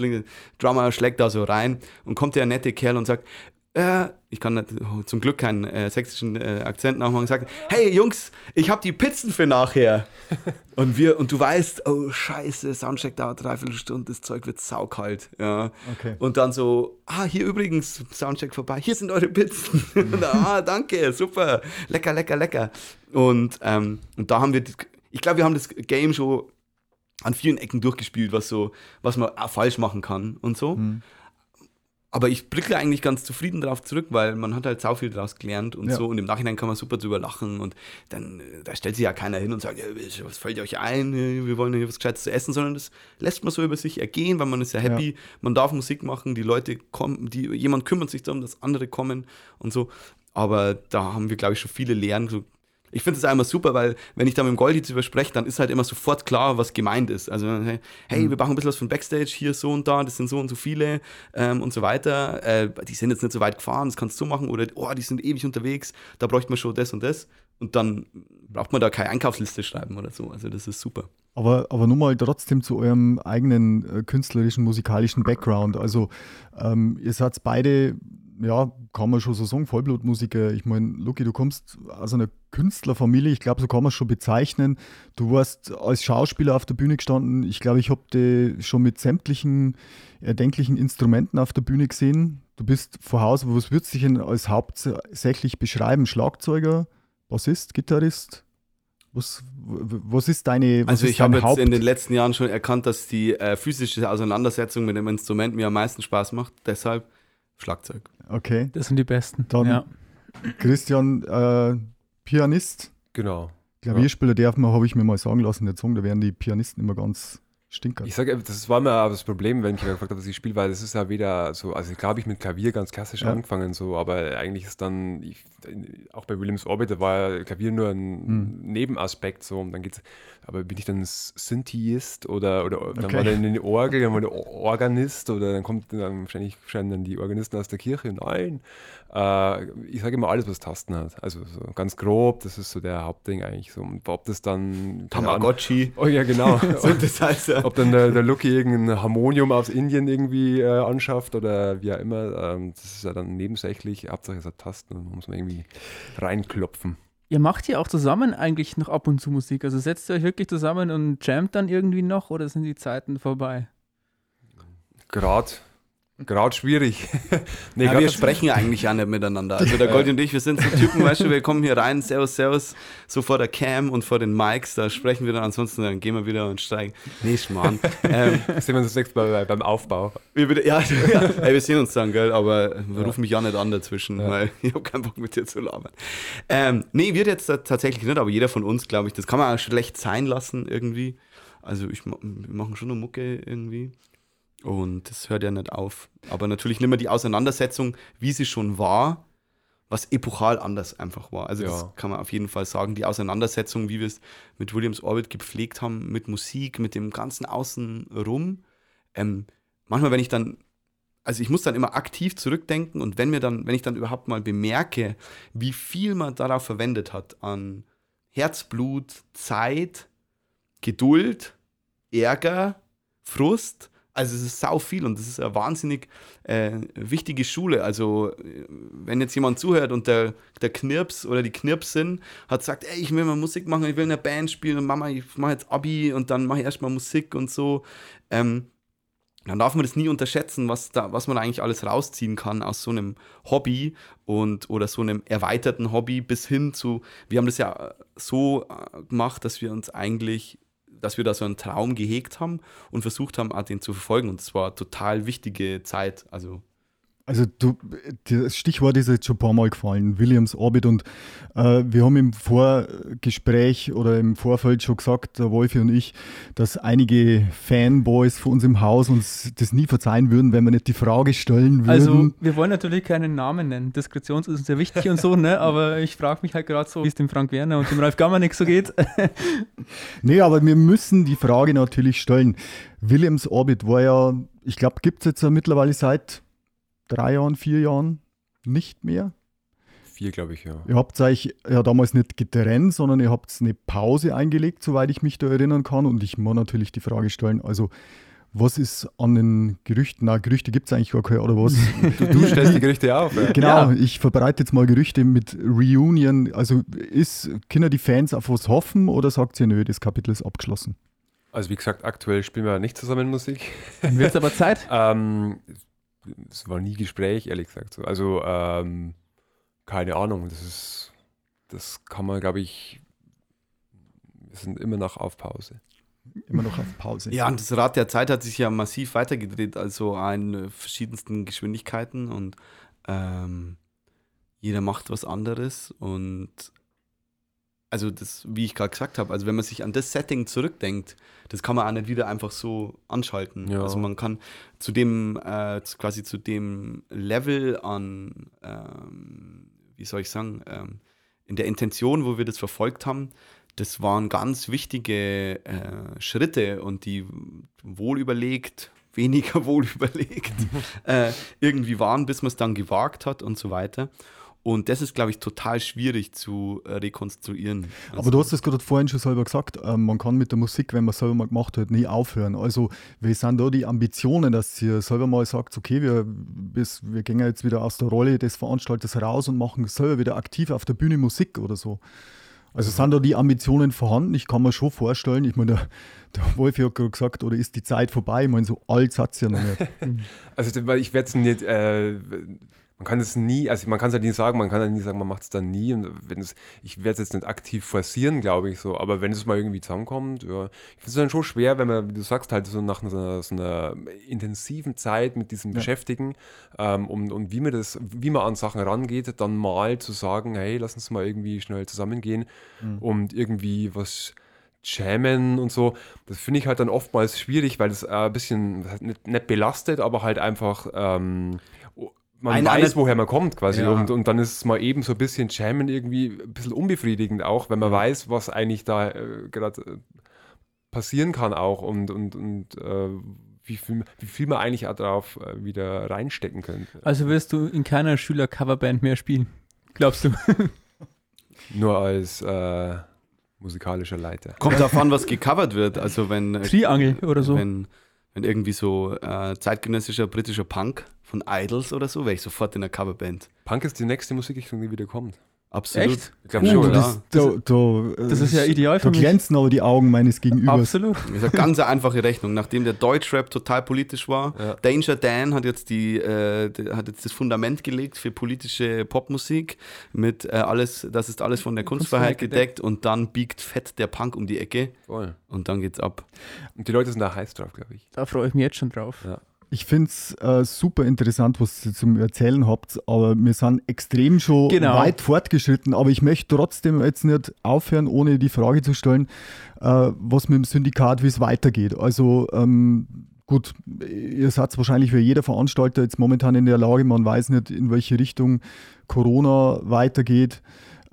Drummer schlägt da so rein und kommt der nette Kerl und sagt, äh, ich kann nicht, zum Glück keinen äh, sächsischen äh, Akzent nachmachen, sagt, hey Jungs, ich habe die Pizzen für nachher. [laughs] und wir, und du weißt, oh scheiße, Soundcheck dauert dreiviertel Stunde, das Zeug wird saukalt. Ja. Okay. Und dann so, ah, hier übrigens, Soundcheck vorbei, hier sind eure Pizzen. [laughs] und, ah, danke, super, lecker, lecker, lecker. Und, ähm, und da haben wir, ich glaube, wir haben das Game schon an vielen Ecken durchgespielt, was so, was man falsch machen kann und so. Mhm. Aber ich blicke eigentlich ganz zufrieden darauf zurück, weil man hat halt sau viel daraus gelernt und ja. so. Und im Nachhinein kann man super drüber lachen. Und dann, äh, da stellt sich ja keiner hin und sagt, ja, was fällt euch ein? Wir wollen hier was Gescheites zu essen, sondern das lässt man so über sich ergehen, weil man ist ja happy. Ja. Man darf Musik machen, die Leute kommen, die, jemand kümmert sich darum, dass andere kommen und so. Aber da haben wir, glaube ich, schon viele Lehren so ich finde es einmal super, weil wenn ich da mit dem Goldi drüber spreche, dann ist halt immer sofort klar, was gemeint ist. Also, hey, mhm. wir machen ein bisschen was von Backstage, hier so und da, das sind so und so viele ähm, und so weiter. Äh, die sind jetzt nicht so weit gefahren, das kannst du machen. Oder, oh, die sind ewig unterwegs, da bräuchte man schon das und das. Und dann braucht man da keine Einkaufsliste schreiben oder so. Also, das ist super. Aber, aber nun mal trotzdem zu eurem eigenen äh, künstlerischen, musikalischen Background. Also, ähm, ihr seid beide ja, kann man schon so sagen, Vollblutmusiker. Ich meine, Luki, du kommst aus einer Künstlerfamilie, ich glaube, so kann man es schon bezeichnen. Du warst als Schauspieler auf der Bühne gestanden. Ich glaube, ich habe dich schon mit sämtlichen erdenklichen Instrumenten auf der Bühne gesehen. Du bist vor Haus, was würdest du dich denn als hauptsächlich beschreiben? Schlagzeuger, Bassist, Gitarrist? Was, was ist deine was Also ich habe jetzt in den letzten Jahren schon erkannt, dass die äh, physische Auseinandersetzung mit dem Instrument mir am meisten Spaß macht. Deshalb Schlagzeug. Okay. Das sind die besten. Dann ja. Christian, äh, Pianist. Genau. Klavierspieler darf man, habe ich mir mal sagen lassen, der Zung, da werden die Pianisten immer ganz stinkert. Ich sage, das war mir das Problem, wenn ich mir gefragt habe, was ich spiele, weil das ist ja wieder so, also klar habe ich mit Klavier ganz klassisch ja. angefangen, so, aber eigentlich ist dann, ich, auch bei Williams Orbit, da war Klavier nur ein hm. Nebenaspekt, so, und dann geht's, aber bin ich dann Synthist oder, oder dann okay. war dann eine Orgel, dann war der Organist oder dann kommt dann wahrscheinlich scheinen dann die Organisten aus der Kirche. Nein, äh, ich sage immer alles, was Tasten hat. Also so ganz grob, das ist so der Hauptding eigentlich so. Und ob das dann. Tamagotchi. Oh ja, genau. [laughs] Synthesizer. ob dann der, der Lucky irgendein Harmonium aus Indien irgendwie äh, anschafft oder wie auch immer, ähm, das ist ja dann nebensächlich. Hauptsache es hat Tasten und muss man irgendwie reinklopfen. Ihr macht ja auch zusammen eigentlich noch ab und zu Musik. Also setzt ihr euch wirklich zusammen und jammt dann irgendwie noch oder sind die Zeiten vorbei? Gerade Gerade schwierig. [laughs] nee, ja, wir sprechen ja eigentlich auch nicht miteinander. Also der Gold und ich, wir sind so Typen, weißt du, wir kommen hier rein, servus, servus, so vor der Cam und vor den Mics, da sprechen wir dann, ansonsten dann gehen wir wieder und steigen. Nee, Schmarrn. [laughs] ähm, sehen wir uns das nächste Mal beim Aufbau. Wir, ja, [laughs] ja ey, wir sehen uns dann, gell, aber wir ja. rufen mich ja nicht an dazwischen, ja. weil ich habe keinen Bock mit dir zu labern. Ähm, nee, wird jetzt tatsächlich nicht, aber jeder von uns, glaube ich, das kann man auch schlecht sein lassen irgendwie. Also ich, wir machen schon eine Mucke irgendwie. Und das hört ja nicht auf. Aber natürlich nicht mehr die Auseinandersetzung, wie sie schon war, was epochal anders einfach war. Also ja. das kann man auf jeden Fall sagen. Die Auseinandersetzung, wie wir es mit Williams Orbit gepflegt haben, mit Musik, mit dem ganzen Außenrum. Ähm, manchmal, wenn ich dann, also ich muss dann immer aktiv zurückdenken und wenn mir dann, wenn ich dann überhaupt mal bemerke, wie viel man darauf verwendet hat an Herzblut, Zeit, Geduld, Ärger, Frust, also es ist sau viel und das ist eine wahnsinnig äh, wichtige Schule. Also wenn jetzt jemand zuhört und der, der Knirps oder die Knirpsin hat gesagt, ey, ich will mal Musik machen, ich will in einer Band spielen und Mama, ich mache jetzt Abi und dann mache ich erstmal Musik und so. Ähm, dann darf man das nie unterschätzen, was, da, was man eigentlich alles rausziehen kann aus so einem Hobby und oder so einem erweiterten Hobby bis hin zu, wir haben das ja so äh, gemacht, dass wir uns eigentlich dass wir da so einen Traum gehegt haben und versucht haben, den zu verfolgen. Und es war total wichtige Zeit. Also Also du, das Stichwort ist jetzt schon ein paar Mal gefallen, Williams Orbit und äh, wir haben im Vorgespräch oder im Vorfeld schon gesagt, der Wolfi und ich, dass einige Fanboys von uns im Haus uns das nie verzeihen würden, wenn wir nicht die Frage stellen würden. Also wir wollen natürlich keinen Namen nennen, Diskretion ist uns sehr wichtig und so, ne? aber ich frage mich halt gerade so, wie es dem Frank Werner und dem Ralf Gammanik so geht. [laughs] nee, aber wir müssen die Frage natürlich stellen. Williams Orbit war ja, ich glaube, gibt es jetzt ja mittlerweile seit drei Jahren, vier Jahren nicht mehr. Vier, glaube ich, ja. Ihr habt euch ja damals nicht getrennt, sondern ihr habt eine Pause eingelegt, soweit ich mich da erinnern kann. Und ich muss natürlich die Frage stellen, also was ist an den Gerüchten? Na, Gerüchte gibt es eigentlich gar keine, oder was? [laughs] Du, du stellst die Gerüchte auf. Ja. Genau, ja. ich verbreite jetzt mal Gerüchte mit Reunion. Also ist, können die Fans auf was hoffen oder sagt ihr, nö, das Kapitel ist abgeschlossen? Also wie gesagt, aktuell spielen wir nicht zusammen Musik. Dann wird es aber Zeit. [laughs] ähm, es war nie Gespräch, ehrlich gesagt. Also, ähm, keine Ahnung, das ist, das kann man, glaube ich, wir sind immer noch auf Pause. Immer noch auf Pause. Ja, und das Rad der Zeit hat sich ja massiv weitergedreht, also in verschiedensten Geschwindigkeiten und ähm, jeder macht was anderes und also das, wie ich gerade gesagt habe, also wenn man sich an das Setting zurückdenkt, das kann man auch nicht wieder einfach so anschalten. Ja. Also man kann zu dem, äh, quasi zu dem Level an, ähm, wie soll ich sagen, ähm, in der Intention, wo wir das verfolgt haben, das waren ganz wichtige äh, Schritte und die wohl überlegt, [laughs] weniger wohl überlegt [laughs] äh, irgendwie waren, bis man es dann gewagt hat und so weiter. Und das ist, glaube ich, total schwierig zu äh, rekonstruieren. Also Aber du hast es gerade vorhin schon selber gesagt, äh, man kann mit der Musik, wenn man es selber mal gemacht hat, nie aufhören. Also, wie sind da die Ambitionen, dass ihr selber mal sagt, okay, wir, bis, wir gehen jetzt wieder aus der Rolle des Veranstalters raus und machen selber wieder aktiv auf der Bühne Musik oder so? Also sind da die Ambitionen vorhanden? Ich kann mir schon vorstellen, ich meine, der, der Wolf hat gerade gesagt, oder ist die Zeit vorbei? Ich meine, so alt hat es ja noch nicht. [laughs] also ich werde es nicht, äh, man kann es nie, also man kann es ja nie sagen, man kann ja nie sagen, man macht es dann nie. Und wenn es, ich werde es jetzt nicht aktiv forcieren, glaube ich so, aber wenn es mal irgendwie zusammenkommt, ja, ich finde es dann schon schwer, wenn man, wie du sagst, halt so nach einer, so einer intensiven Zeit mit diesem ja. Beschäftigen ähm, und, und wie man das, wie man an Sachen rangeht, dann mal zu sagen, hey, lass uns mal irgendwie schnell zusammengehen mhm. und irgendwie was jammen und so. Das finde ich halt dann oftmals schwierig, weil es äh, ein bisschen nicht, nicht, belastet, aber halt einfach ähm, man ein, weiß, eine, woher man kommt quasi. Ja. Und, und dann ist es mal eben so ein bisschen Jammen irgendwie ein bisschen unbefriedigend auch, wenn man weiß, was eigentlich da äh, gerade äh, passieren kann auch und, und, und äh, wie, viel, wie viel man eigentlich auch darauf äh, wieder reinstecken könnte. Also wirst du in keiner Schüler-Coverband mehr spielen, glaubst du? [laughs] Nur als äh, musikalischer Leiter. Kommt darauf an, was gecovert wird. Also wenn Triangel oder so. Wenn, wenn irgendwie so zeitgenössischer britischer Punk von Idols oder so, wäre ich sofort in der Coverband. Punk ist die nächste Musikrichtung, die wieder kommt. Absolut. Echt? Ich glaube schon, das, ja. da, da, das ist ja ideal für da mich. Glänzen aber die Augen meines Gegenübers. Absolut. Das ist eine ganz einfache Rechnung. Nachdem der Deutschrap total politisch war, ja. Danger Dan hat jetzt, die, äh, hat jetzt das Fundament gelegt für politische Popmusik mit äh, alles, das ist alles von der Kunstfreiheit gedeckt und dann biegt fett der Punk um die Ecke Voll. und dann geht's ab. Und die Leute sind da heiß drauf, glaube ich. Da freue ich mich jetzt schon drauf. Ja. Ich finde es äh, super interessant, was ihr zum Erzählen habt, aber wir sind extrem schon genau. weit fortgeschritten. Aber ich möchte trotzdem jetzt nicht aufhören, ohne die Frage zu stellen, äh, was mit dem Syndikat, wie es weitergeht. Also ähm, gut, ihr seid wahrscheinlich wie jeder Veranstalter jetzt momentan in der Lage, man weiß nicht, in welche Richtung Corona weitergeht.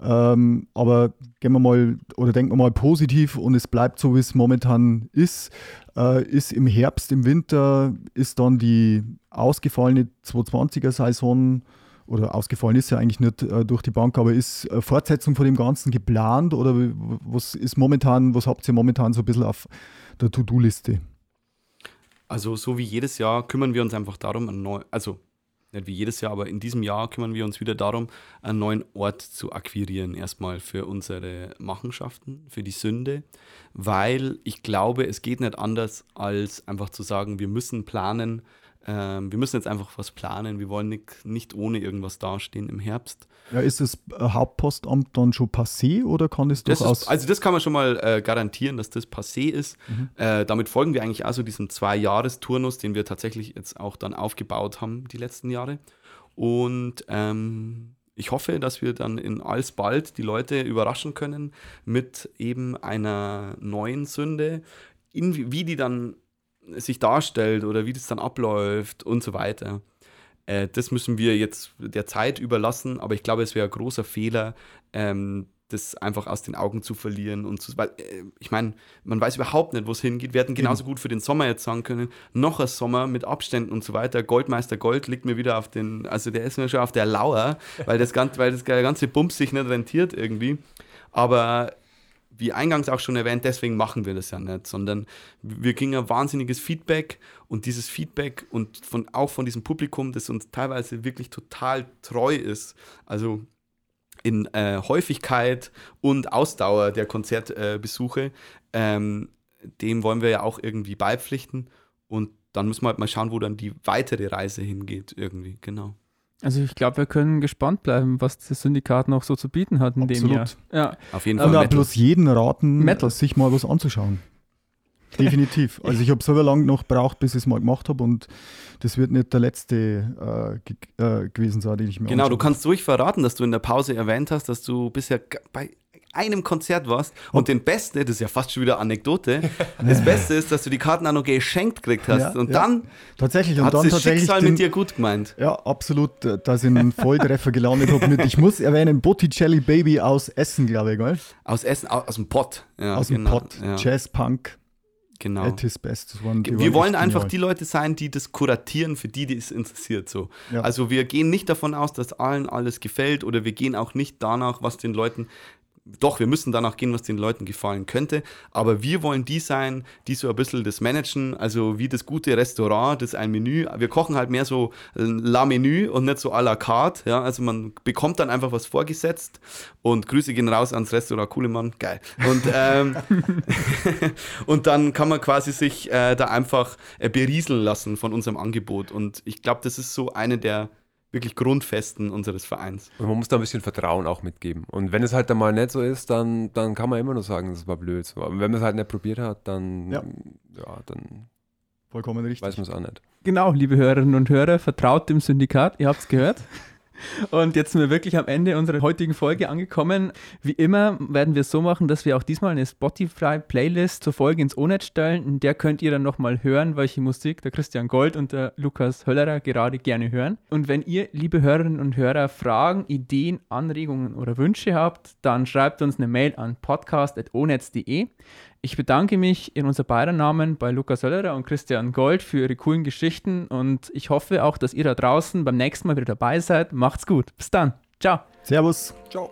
Ähm, aber gehen wir mal oder denken wir mal positiv und es bleibt so, wie es momentan ist. Äh, ist im Herbst, im Winter, ist dann die ausgefallene 220er-Saison oder ausgefallen ist ja eigentlich nicht äh, durch die Bank, aber ist äh, Fortsetzung von dem Ganzen geplant oder was ist momentan, was habt ihr momentan so ein bisschen auf der To-Do-Liste? Also so wie jedes Jahr kümmern wir uns einfach darum, also nicht wie jedes Jahr, aber in diesem Jahr kümmern wir uns wieder darum, einen neuen Ort zu akquirieren. Erstmal für unsere Machenschaften, für die Sünde, weil ich glaube, es geht nicht anders, als einfach zu sagen, wir müssen planen, ähm, wir müssen jetzt einfach was planen. Wir wollen nicht, nicht ohne irgendwas dastehen im Herbst. Ja, ist das Hauptpostamt dann schon passé oder kann es das durchaus? Ist, also das kann man schon mal äh, garantieren, dass das passé ist. Mhm. Äh, damit folgen wir eigentlich also diesem Zwei-Jahres-Turnus, den wir tatsächlich jetzt auch dann aufgebaut haben die letzten Jahre. Und ähm, ich hoffe, dass wir dann in alsbald die Leute überraschen können mit eben einer neuen Sünde, in, wie die dann sich darstellt oder wie das dann abläuft und so weiter. Äh, das müssen wir jetzt der Zeit überlassen, aber ich glaube, es wäre ein großer Fehler, ähm, das einfach aus den Augen zu verlieren und zu, weil äh, ich meine, man weiß überhaupt nicht, wo es hingeht. Wir hätten genauso gut für den Sommer jetzt sagen können, noch ein Sommer mit Abständen und so weiter. Goldmeister Gold liegt mir wieder auf den, also der ist mir schon auf der Lauer, weil das ganze, weil das ganze Bums sich nicht rentiert irgendwie. Aber wie eingangs auch schon erwähnt, deswegen machen wir das ja nicht, sondern wir kriegen ein wahnsinniges Feedback und dieses Feedback und von, auch von diesem Publikum, das uns teilweise wirklich total treu ist, also in äh, Häufigkeit und Ausdauer der Konzertbesuche, äh, ähm, dem wollen wir ja auch irgendwie beipflichten und dann müssen wir halt mal schauen, wo dann die weitere Reise hingeht irgendwie, genau. Also ich glaube, wir können gespannt bleiben, was das Syndikat noch so zu bieten hat in Absolut. dem Jahr. Ja. Auf jeden Und Fall. auch bloß jeden raten, Metal. sich mal was anzuschauen. Definitiv. [laughs] Also ich habe so lange noch gebraucht, bis ich es mal gemacht habe und das wird nicht der letzte äh, ge- äh, gewesen sein, den ich mir Genau, du anschaue. kannst ruhig verraten, dass du in der Pause erwähnt hast, dass du bisher bei einem Konzert warst und den Beste, das ist ja fast schon wieder Anekdote, [laughs] das Beste ist, dass du die Karten auch noch geschenkt gekriegt hast Ja, und ja. dann Tatsächlich. Und hat dann das Schicksal den, mit dir gut gemeint. Ja, absolut, äh, dass ich einen Volltreffer gelandet habe mit, ich muss erwähnen, Botticelli Baby aus Essen, glaube ich, gell? Aus Essen, aus, aus dem Pott. Ja, aus dem genau, Pott, Ja, Jazz, Punk, genau. at his best. Waren, Wir wollen einfach genial. die Leute sein, die das kuratieren, für die, die es interessiert. So. Ja. Also wir gehen nicht davon aus, dass allen alles gefällt oder wir gehen auch nicht danach, was den Leuten. Doch, wir müssen danach gehen, was den Leuten gefallen könnte. Aber wir wollen die sein, die so ein bisschen das managen, also wie das gute Restaurant, das ein Menü. Wir kochen halt mehr so la Menü und nicht so à la carte. Ja? Also man bekommt dann einfach was vorgesetzt und Grüße gehen raus ans Restaurant Kuhlemann. Geil. Und ähm, [laughs] [laughs] und dann kann man quasi sich äh, da einfach äh, berieseln lassen von unserem Angebot. Und ich glaube, das ist so eine der wirklich Grundfesten unseres Vereins. Und man muss da ein bisschen Vertrauen auch mitgeben. Und wenn es halt dann mal nicht so ist, dann, dann kann man immer nur sagen, das war blöd. So. Aber wenn man es halt nicht probiert hat, dann, Ja. ja. dann Vollkommen richtig. weiß man es auch nicht. Genau, liebe Hörerinnen und Hörer, vertraut dem Syndikat, ihr habt es gehört. [laughs] Und jetzt sind wir wirklich am Ende unserer heutigen Folge angekommen. Wie immer werden wir es so machen, dass wir auch diesmal eine Spotify-Playlist zur Folge ins O-Netz stellen. In der könnt ihr dann nochmal hören, welche Musik der Christian Gold und der Lukas Höllerer gerade gerne hören. Und wenn ihr, liebe Hörerinnen und Hörer, Fragen, Ideen, Anregungen oder Wünsche habt, dann schreibt uns eine Mail an podcast.onetz.de. Ich bedanke mich in unser beider Namen bei Lukas Höllerer und Christian Gold für ihre coolen Geschichten und ich hoffe auch, dass ihr da draußen beim nächsten Mal wieder dabei seid. Macht's gut. Bis dann. Ciao. Servus. Ciao.